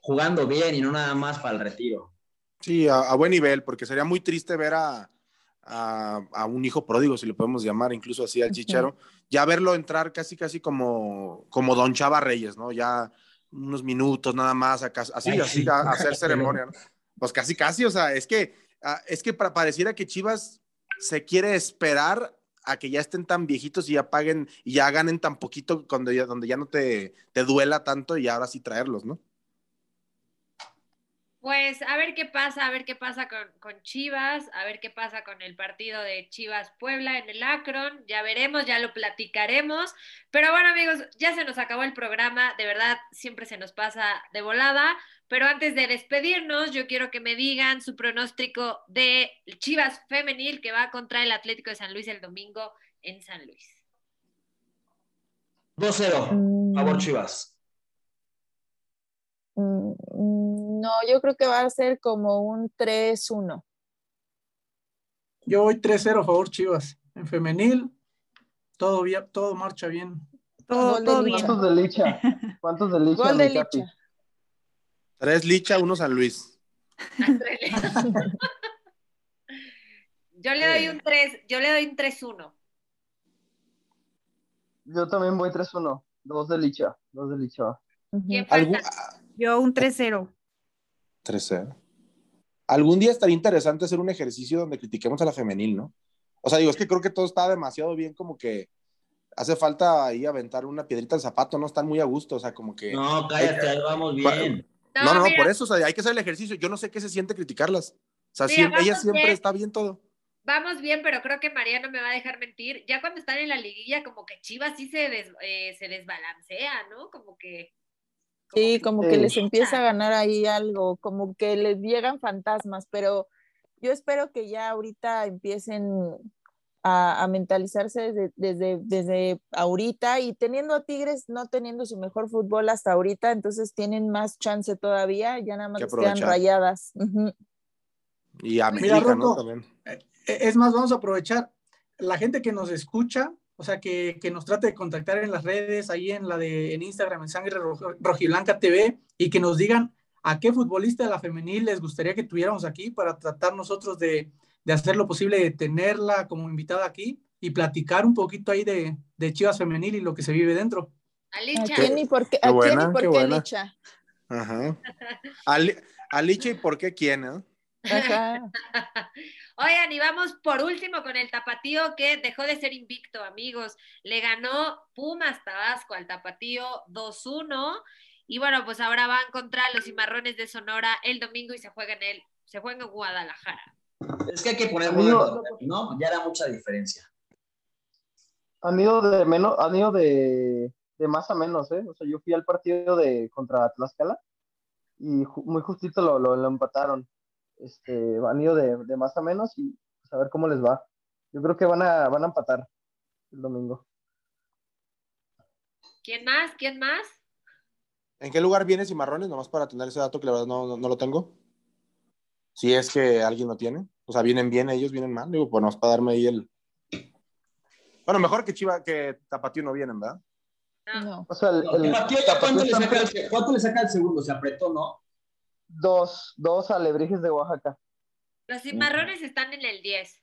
jugando bien y no nada más para el retiro. Sí, a, a buen nivel, porque sería muy triste ver a, a, a, un hijo pródigo, si lo podemos llamar, incluso así al Chicharo, uh -huh. ya verlo entrar casi, casi como, como Don Chava Reyes, ¿no? Ya unos minutos nada más, a, así, Ay, así, sí. a, a, hacer ceremonia, ¿no? Pues casi, casi, o sea, es que, es que para, pareciera que Chivas se quiere esperar a que ya estén tan viejitos y ya paguen y ya ganen tan poquito cuando ya, donde ya no te, te duela tanto y ahora sí traerlos, ¿no? Pues a ver qué pasa, a ver qué pasa con, con, Chivas, a ver qué pasa con el partido de Chivas Puebla en el Akron, ya veremos, ya lo platicaremos. Pero bueno amigos, ya se nos acabó el programa, de verdad siempre se nos pasa de volada. Pero antes de despedirnos, yo quiero que me digan su pronóstico de Chivas Femenil que va contra el Atlético de San Luis el domingo en San Luis. 2-0, favor Chivas. No, yo creo que va a ser como un 3-1. Yo voy 3-0 a favor Chivas. En femenil, todo, bien, todo marcha bien. Todo, todo bien. ¿Cuántos de Licha? ¿Cuántos de Licha? Gol de Licha. Tres Licha, uno San Luis. yo le doy un 3, yo le doy un 3-1. Yo también voy 3-1. Dos de Licha, dos de Licha. ¿Quién falta? Yo un 3-0. 3-0. Algún día estaría interesante hacer un ejercicio donde critiquemos a la femenil, ¿no? O sea, digo, es que creo que todo está demasiado bien, como que hace falta ahí aventar una piedrita al zapato, no están muy a gusto, o sea, como que... No, cállate, ahí vamos bien. No, no, no, no por eso, o sea, hay que hacer el ejercicio. Yo no sé qué se siente criticarlas. O sea, mira, siempre, ella siempre bien. está bien todo. Vamos bien, pero creo que María no me va a dejar mentir. Ya cuando están en la liguilla, como que Chivas sí se, des, eh, se desbalancea, ¿no? Como que... Sí, como que, les empieza a ganar ahí algo, como que les llegan fantasmas, pero yo espero que ya ahorita empiecen a, a mentalizarse desde, desde, desde, ahorita y teniendo a Tigres no teniendo su mejor fútbol hasta ahorita, entonces tienen más chance todavía, ya nada más quedan rayadas. Uh -huh. Y a Mira, Rocco, ¿no? También. Es más, vamos a aprovechar la gente que nos escucha, o sea, que, que, nos trate de contactar en las redes, ahí en la de en Instagram, en Sangre Rojiblanca TV, y que nos digan a qué futbolista de la femenil les gustaría que tuviéramos aquí para tratar nosotros de, de hacer lo posible de tenerla como invitada aquí y platicar un poquito ahí de, de Chivas Femenil y lo que se vive dentro. ¿A quién y por qué, qué, buena, ¿a quién y por qué, qué Licha? Ajá. ¿A, Licha y por qué quién? Eh? Ajá. Oigan, y vamos por último con el Tapatío que dejó de ser invicto, amigos. Le ganó Pumas Tabasco al Tapatío 2-1. Y bueno, pues ahora van contra los cimarrones de Sonora el domingo y se juega en el, se juega en Guadalajara. Es que hay que poner Amigo, ¿no? Ya era mucha diferencia. Han ido de menos, han ido de, de más a menos, ¿eh? O sea, yo fui al partido de contra Tlaxcala y ju muy justito lo, lo, lo empataron este, han ido de, de, más a menos y pues, a ver cómo les va. Yo creo que van a, van a empatar el domingo. ¿Quién más? ¿Quién más? ¿En qué lugar viene Cimarrones? Nomás para tener ese dato que la verdad no, no, no, lo tengo. Si es que alguien lo tiene. O sea, vienen bien ellos, vienen mal. Digo, pues nomás para darme ahí el. Bueno, mejor que Chiva, que Tapatío no vienen, ¿verdad? No. O sea, el, el, Tapatío, ¿cuánto, le saca el, ¿cuánto le saca el segundo? Se apretó, ¿no? Dos, dos alebrijes de Oaxaca. Los cimarrones están en el 10.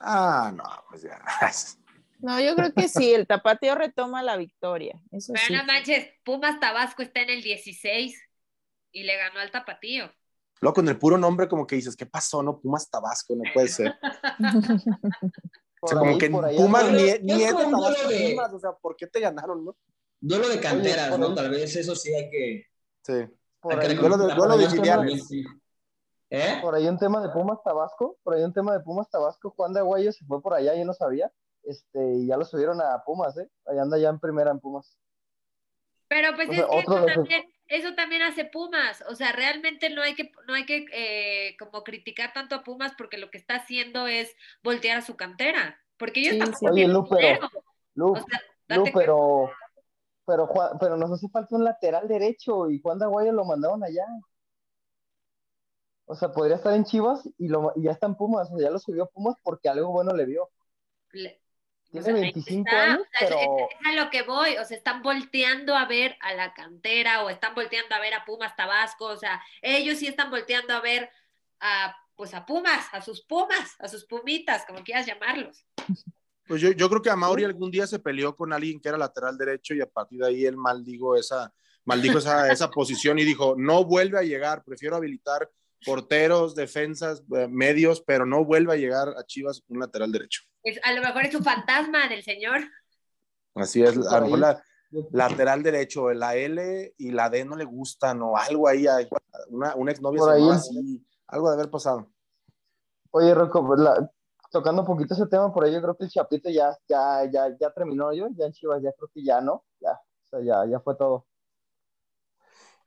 Ah, no, pues ya. No, yo creo que sí, el Tapatío retoma la victoria. Eso Pero sí. no manches, Pumas Tabasco está en el 16 y le ganó al Tapatío. Luego con el puro nombre como que dices, ¿qué pasó? No, Pumas Tabasco, no puede ser. o sea, como que Pumas ni, Es ni es de Tabasco de- Pumas, o sea, ¿por qué te ganaron, no? Duelo de canteras, ¿no? Tal vez eso sí hay que. Sí. Por ahí- duelo de- reconocer duelo la de forma filiales. sí. ¿Eh? Por ahí un tema de Pumas Tabasco, por ahí un tema de Pumas Tabasco, Juan de Aguayo se fue por allá, yo no sabía, este, y ya lo subieron a Pumas, ¿eh? Ahí anda ya en primera en Pumas. Pero pues O es que eso también, eso también hace Pumas. O sea, realmente no hay que, no hay que eh, como criticar tanto a Pumas porque lo que está haciendo es voltear a su cantera. Porque ellos Sí, tampoco sí. Oye, tienen Lu, pero- dinero. Lu, O sea, Lu, date pero, pero, Juan- pero nos hace falta un lateral derecho y Juan de Aguayo lo mandaron allá. O sea, podría estar en Chivas y, lo, y ya está en Pumas, o sea, ya lo subió a Pumas porque algo bueno le vio. Le- o Tiene sea, ahí 25 está, años, pero es a lo que voy, o sea, están volteando a ver a la cantera o están volteando a ver a Pumas Tabasco, o sea, ellos sí están volteando a ver a, pues a Pumas, a sus Pumas, a sus Pumitas, como quieras llamarlos. Pues yo, yo creo que a Mauri algún día se peleó con alguien que era lateral derecho y a partir de ahí él maldigo esa, maldijo esa, esa posición y dijo, no vuelve a llegar, prefiero habilitar porteros, defensas, eh, medios, pero no vuelve a llegar a Chivas un lateral derecho. Es- a lo mejor es un fantasma del señor. Así es, a lo mejor la lateral derecho, la L y la D no le gustan o algo ahí, hay. una, una exnovia así, algo de haber pasado. Oye, Rocco, pues, la- tocando un poquito ese tema, por ahí yo creo que el Chapito ya, ya, ya, ya terminó yo, ya en Chivas, ya creo que ya no, ya, o sea, ya, ya fue todo.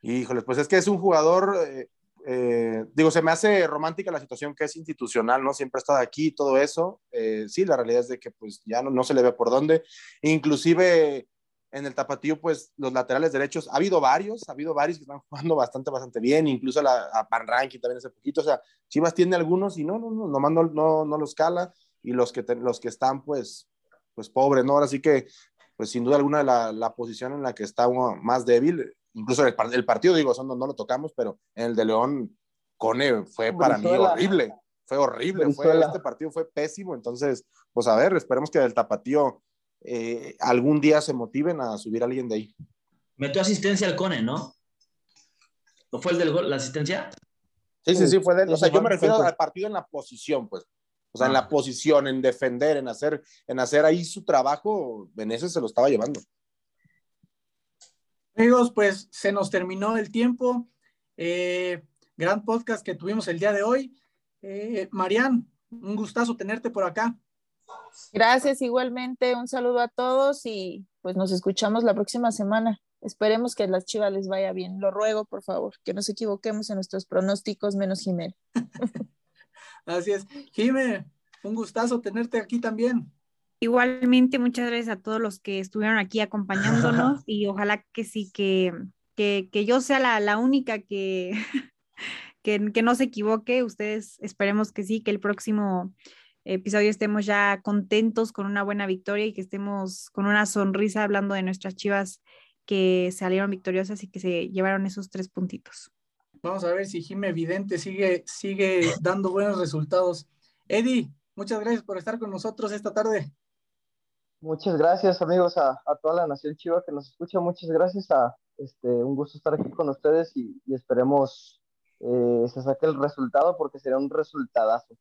Híjole, pues es que es un jugador, eh, eh, digo, se me hace romántica la situación que es institucional, ¿no? Siempre ha estado aquí y todo eso. Eh, sí, la realidad es de que pues ya no, no se le ve por dónde. Inclusive en el tapatío, pues los laterales derechos, ha habido varios, ha habido varios que están jugando bastante, bastante bien, incluso la, a Pan Ranking también hace poquito, o sea, Chivas tiene algunos y no, no, no, nomás no, no, no los cala y los que, te- los que están, pues, pues pobres, ¿no? Ahora sí que, pues sin duda alguna la, la posición en la que está uno más débil, incluso el, el partido, digo, eso no, no lo tocamos, pero en el de León, Cone fue para mí horrible, fue horrible, fue, este partido fue pésimo, entonces, pues a ver, esperemos que del tapatío eh, algún día se motiven a subir a alguien de ahí. Metió asistencia al Cone, ¿no? ¿No fue el del gol, la asistencia? Sí, sí, sí, fue de él. O sea, yo me refiero al partido en la posición, pues. O sea, en Ah. la posición, en defender, en hacer, en hacer ahí su trabajo, en ese se lo estaba llevando. Amigos, pues se nos terminó el tiempo. Eh, gran podcast que tuvimos el día de hoy. Eh, Marian, un gustazo tenerte por acá. Gracias igualmente, un saludo a todos y pues nos escuchamos la próxima semana. Esperemos que a las chivas les vaya bien. Lo ruego, por favor, que nos equivoquemos en nuestros pronósticos, menos Jimena. Así es. Jime, un gustazo tenerte aquí también. Igualmente, muchas gracias a todos los que estuvieron aquí acompañándonos y ojalá que sí, que, que, que yo sea la, la única que, que, que no se equivoque. Ustedes esperemos que sí, que el próximo episodio estemos ya contentos con una buena victoria y que estemos con una sonrisa hablando de nuestras chivas que salieron victoriosas y que se llevaron esos tres puntitos. Vamos a ver si Jime Vidente sigue, sigue dando buenos resultados. Eddie, muchas gracias por estar con nosotros esta tarde. Muchas gracias, amigos, a, a toda la nación chiva que nos escucha. Muchas gracias. A, este, un gusto estar aquí con ustedes y, y esperemos eh, se saque el resultado porque será un resultadazo.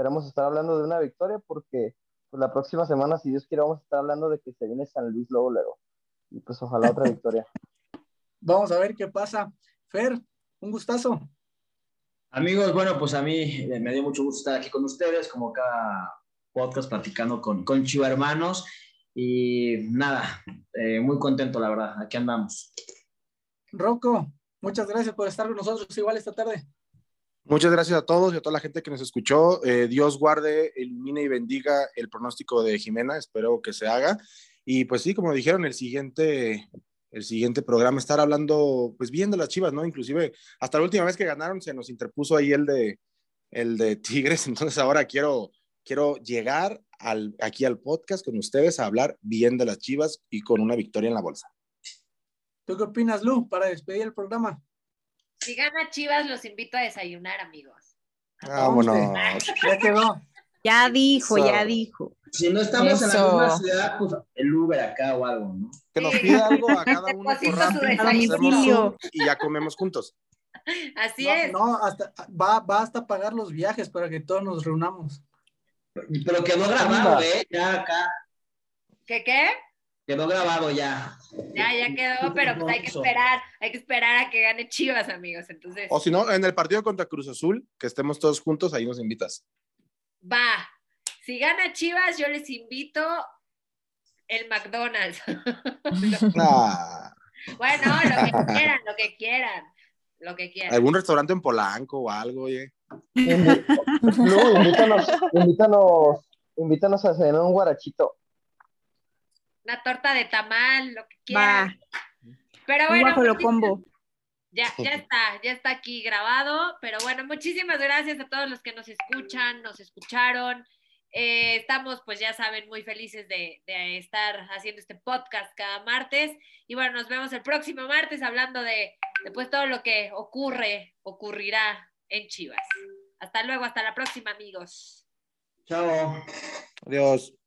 Esperemos estar hablando de una victoria porque pues, la próxima semana, si Dios quiere, vamos a estar hablando de que se viene San Luis luego, luego. Y pues ojalá otra victoria. Vamos a ver qué pasa. Fer, un gustazo. Amigos, bueno, pues a mí eh, me dio mucho gusto estar aquí con ustedes, como cada podcast platicando con, con Chiva Hermanos. Y nada, eh, muy contento, la verdad. Aquí andamos. Rocco, muchas gracias por estar con nosotros igual esta tarde. Muchas gracias a todos y a toda la gente que nos escuchó. Eh, Dios guarde, ilumine y bendiga el pronóstico de Jimena. Espero que se haga. Y pues sí, como dijeron, el siguiente, el siguiente programa estar hablando, pues bien de las Chivas, ¿no? Inclusive hasta la última vez que ganaron se nos interpuso ahí el de, el de Tigres. Entonces ahora quiero, quiero llegar al, aquí al podcast con ustedes a hablar bien de las Chivas y con una victoria en la bolsa. ¿Tú qué opinas, Lu, para despedir el programa? Si gana Chivas, los invito a desayunar, amigos. Vámonos. Ya quedó. Ya dijo, Eso. ya dijo. Si no estamos en la misma ciudad, pues el Uber acá o algo, ¿no? Que nos pida algo a cada uno por Zoom y ya comemos juntos. Así no, es. No, hasta, va, va hasta pagar los viajes para que todos nos reunamos. Pero quedó grabado, ¿eh? Ya acá. ¿Qué qué? Quedó grabado ya. Ya, ya quedó, pero pues hay que esperar, hay que esperar a que gane Chivas, amigos. Entonces, O si no, en el partido contra Cruz Azul, que estemos todos juntos, ahí nos invitas. va. Si gana Chivas, yo les invito el McDonald's. Ah, bueno, lo que quieran, lo que quieran, lo que quieran. algún restaurante en Polanco o algo, oye. Invítanos, invítanos a cenar un guarachito. Una torta de tamal, lo que Va, quieran. Pero un bueno, guajolo muchísimas- combo. Ya, ya está, ya está aquí grabado, pero bueno, muchísimas gracias a todos los que nos escuchan, nos escucharon. Eh, estamos, pues ya saben, muy felices de, de estar haciendo este podcast cada martes. Y bueno, nos vemos el próximo martes hablando de, de pues todo lo que ocurre, ocurrirá en Chivas. Hasta luego, hasta la próxima, amigos. Chao. Adiós.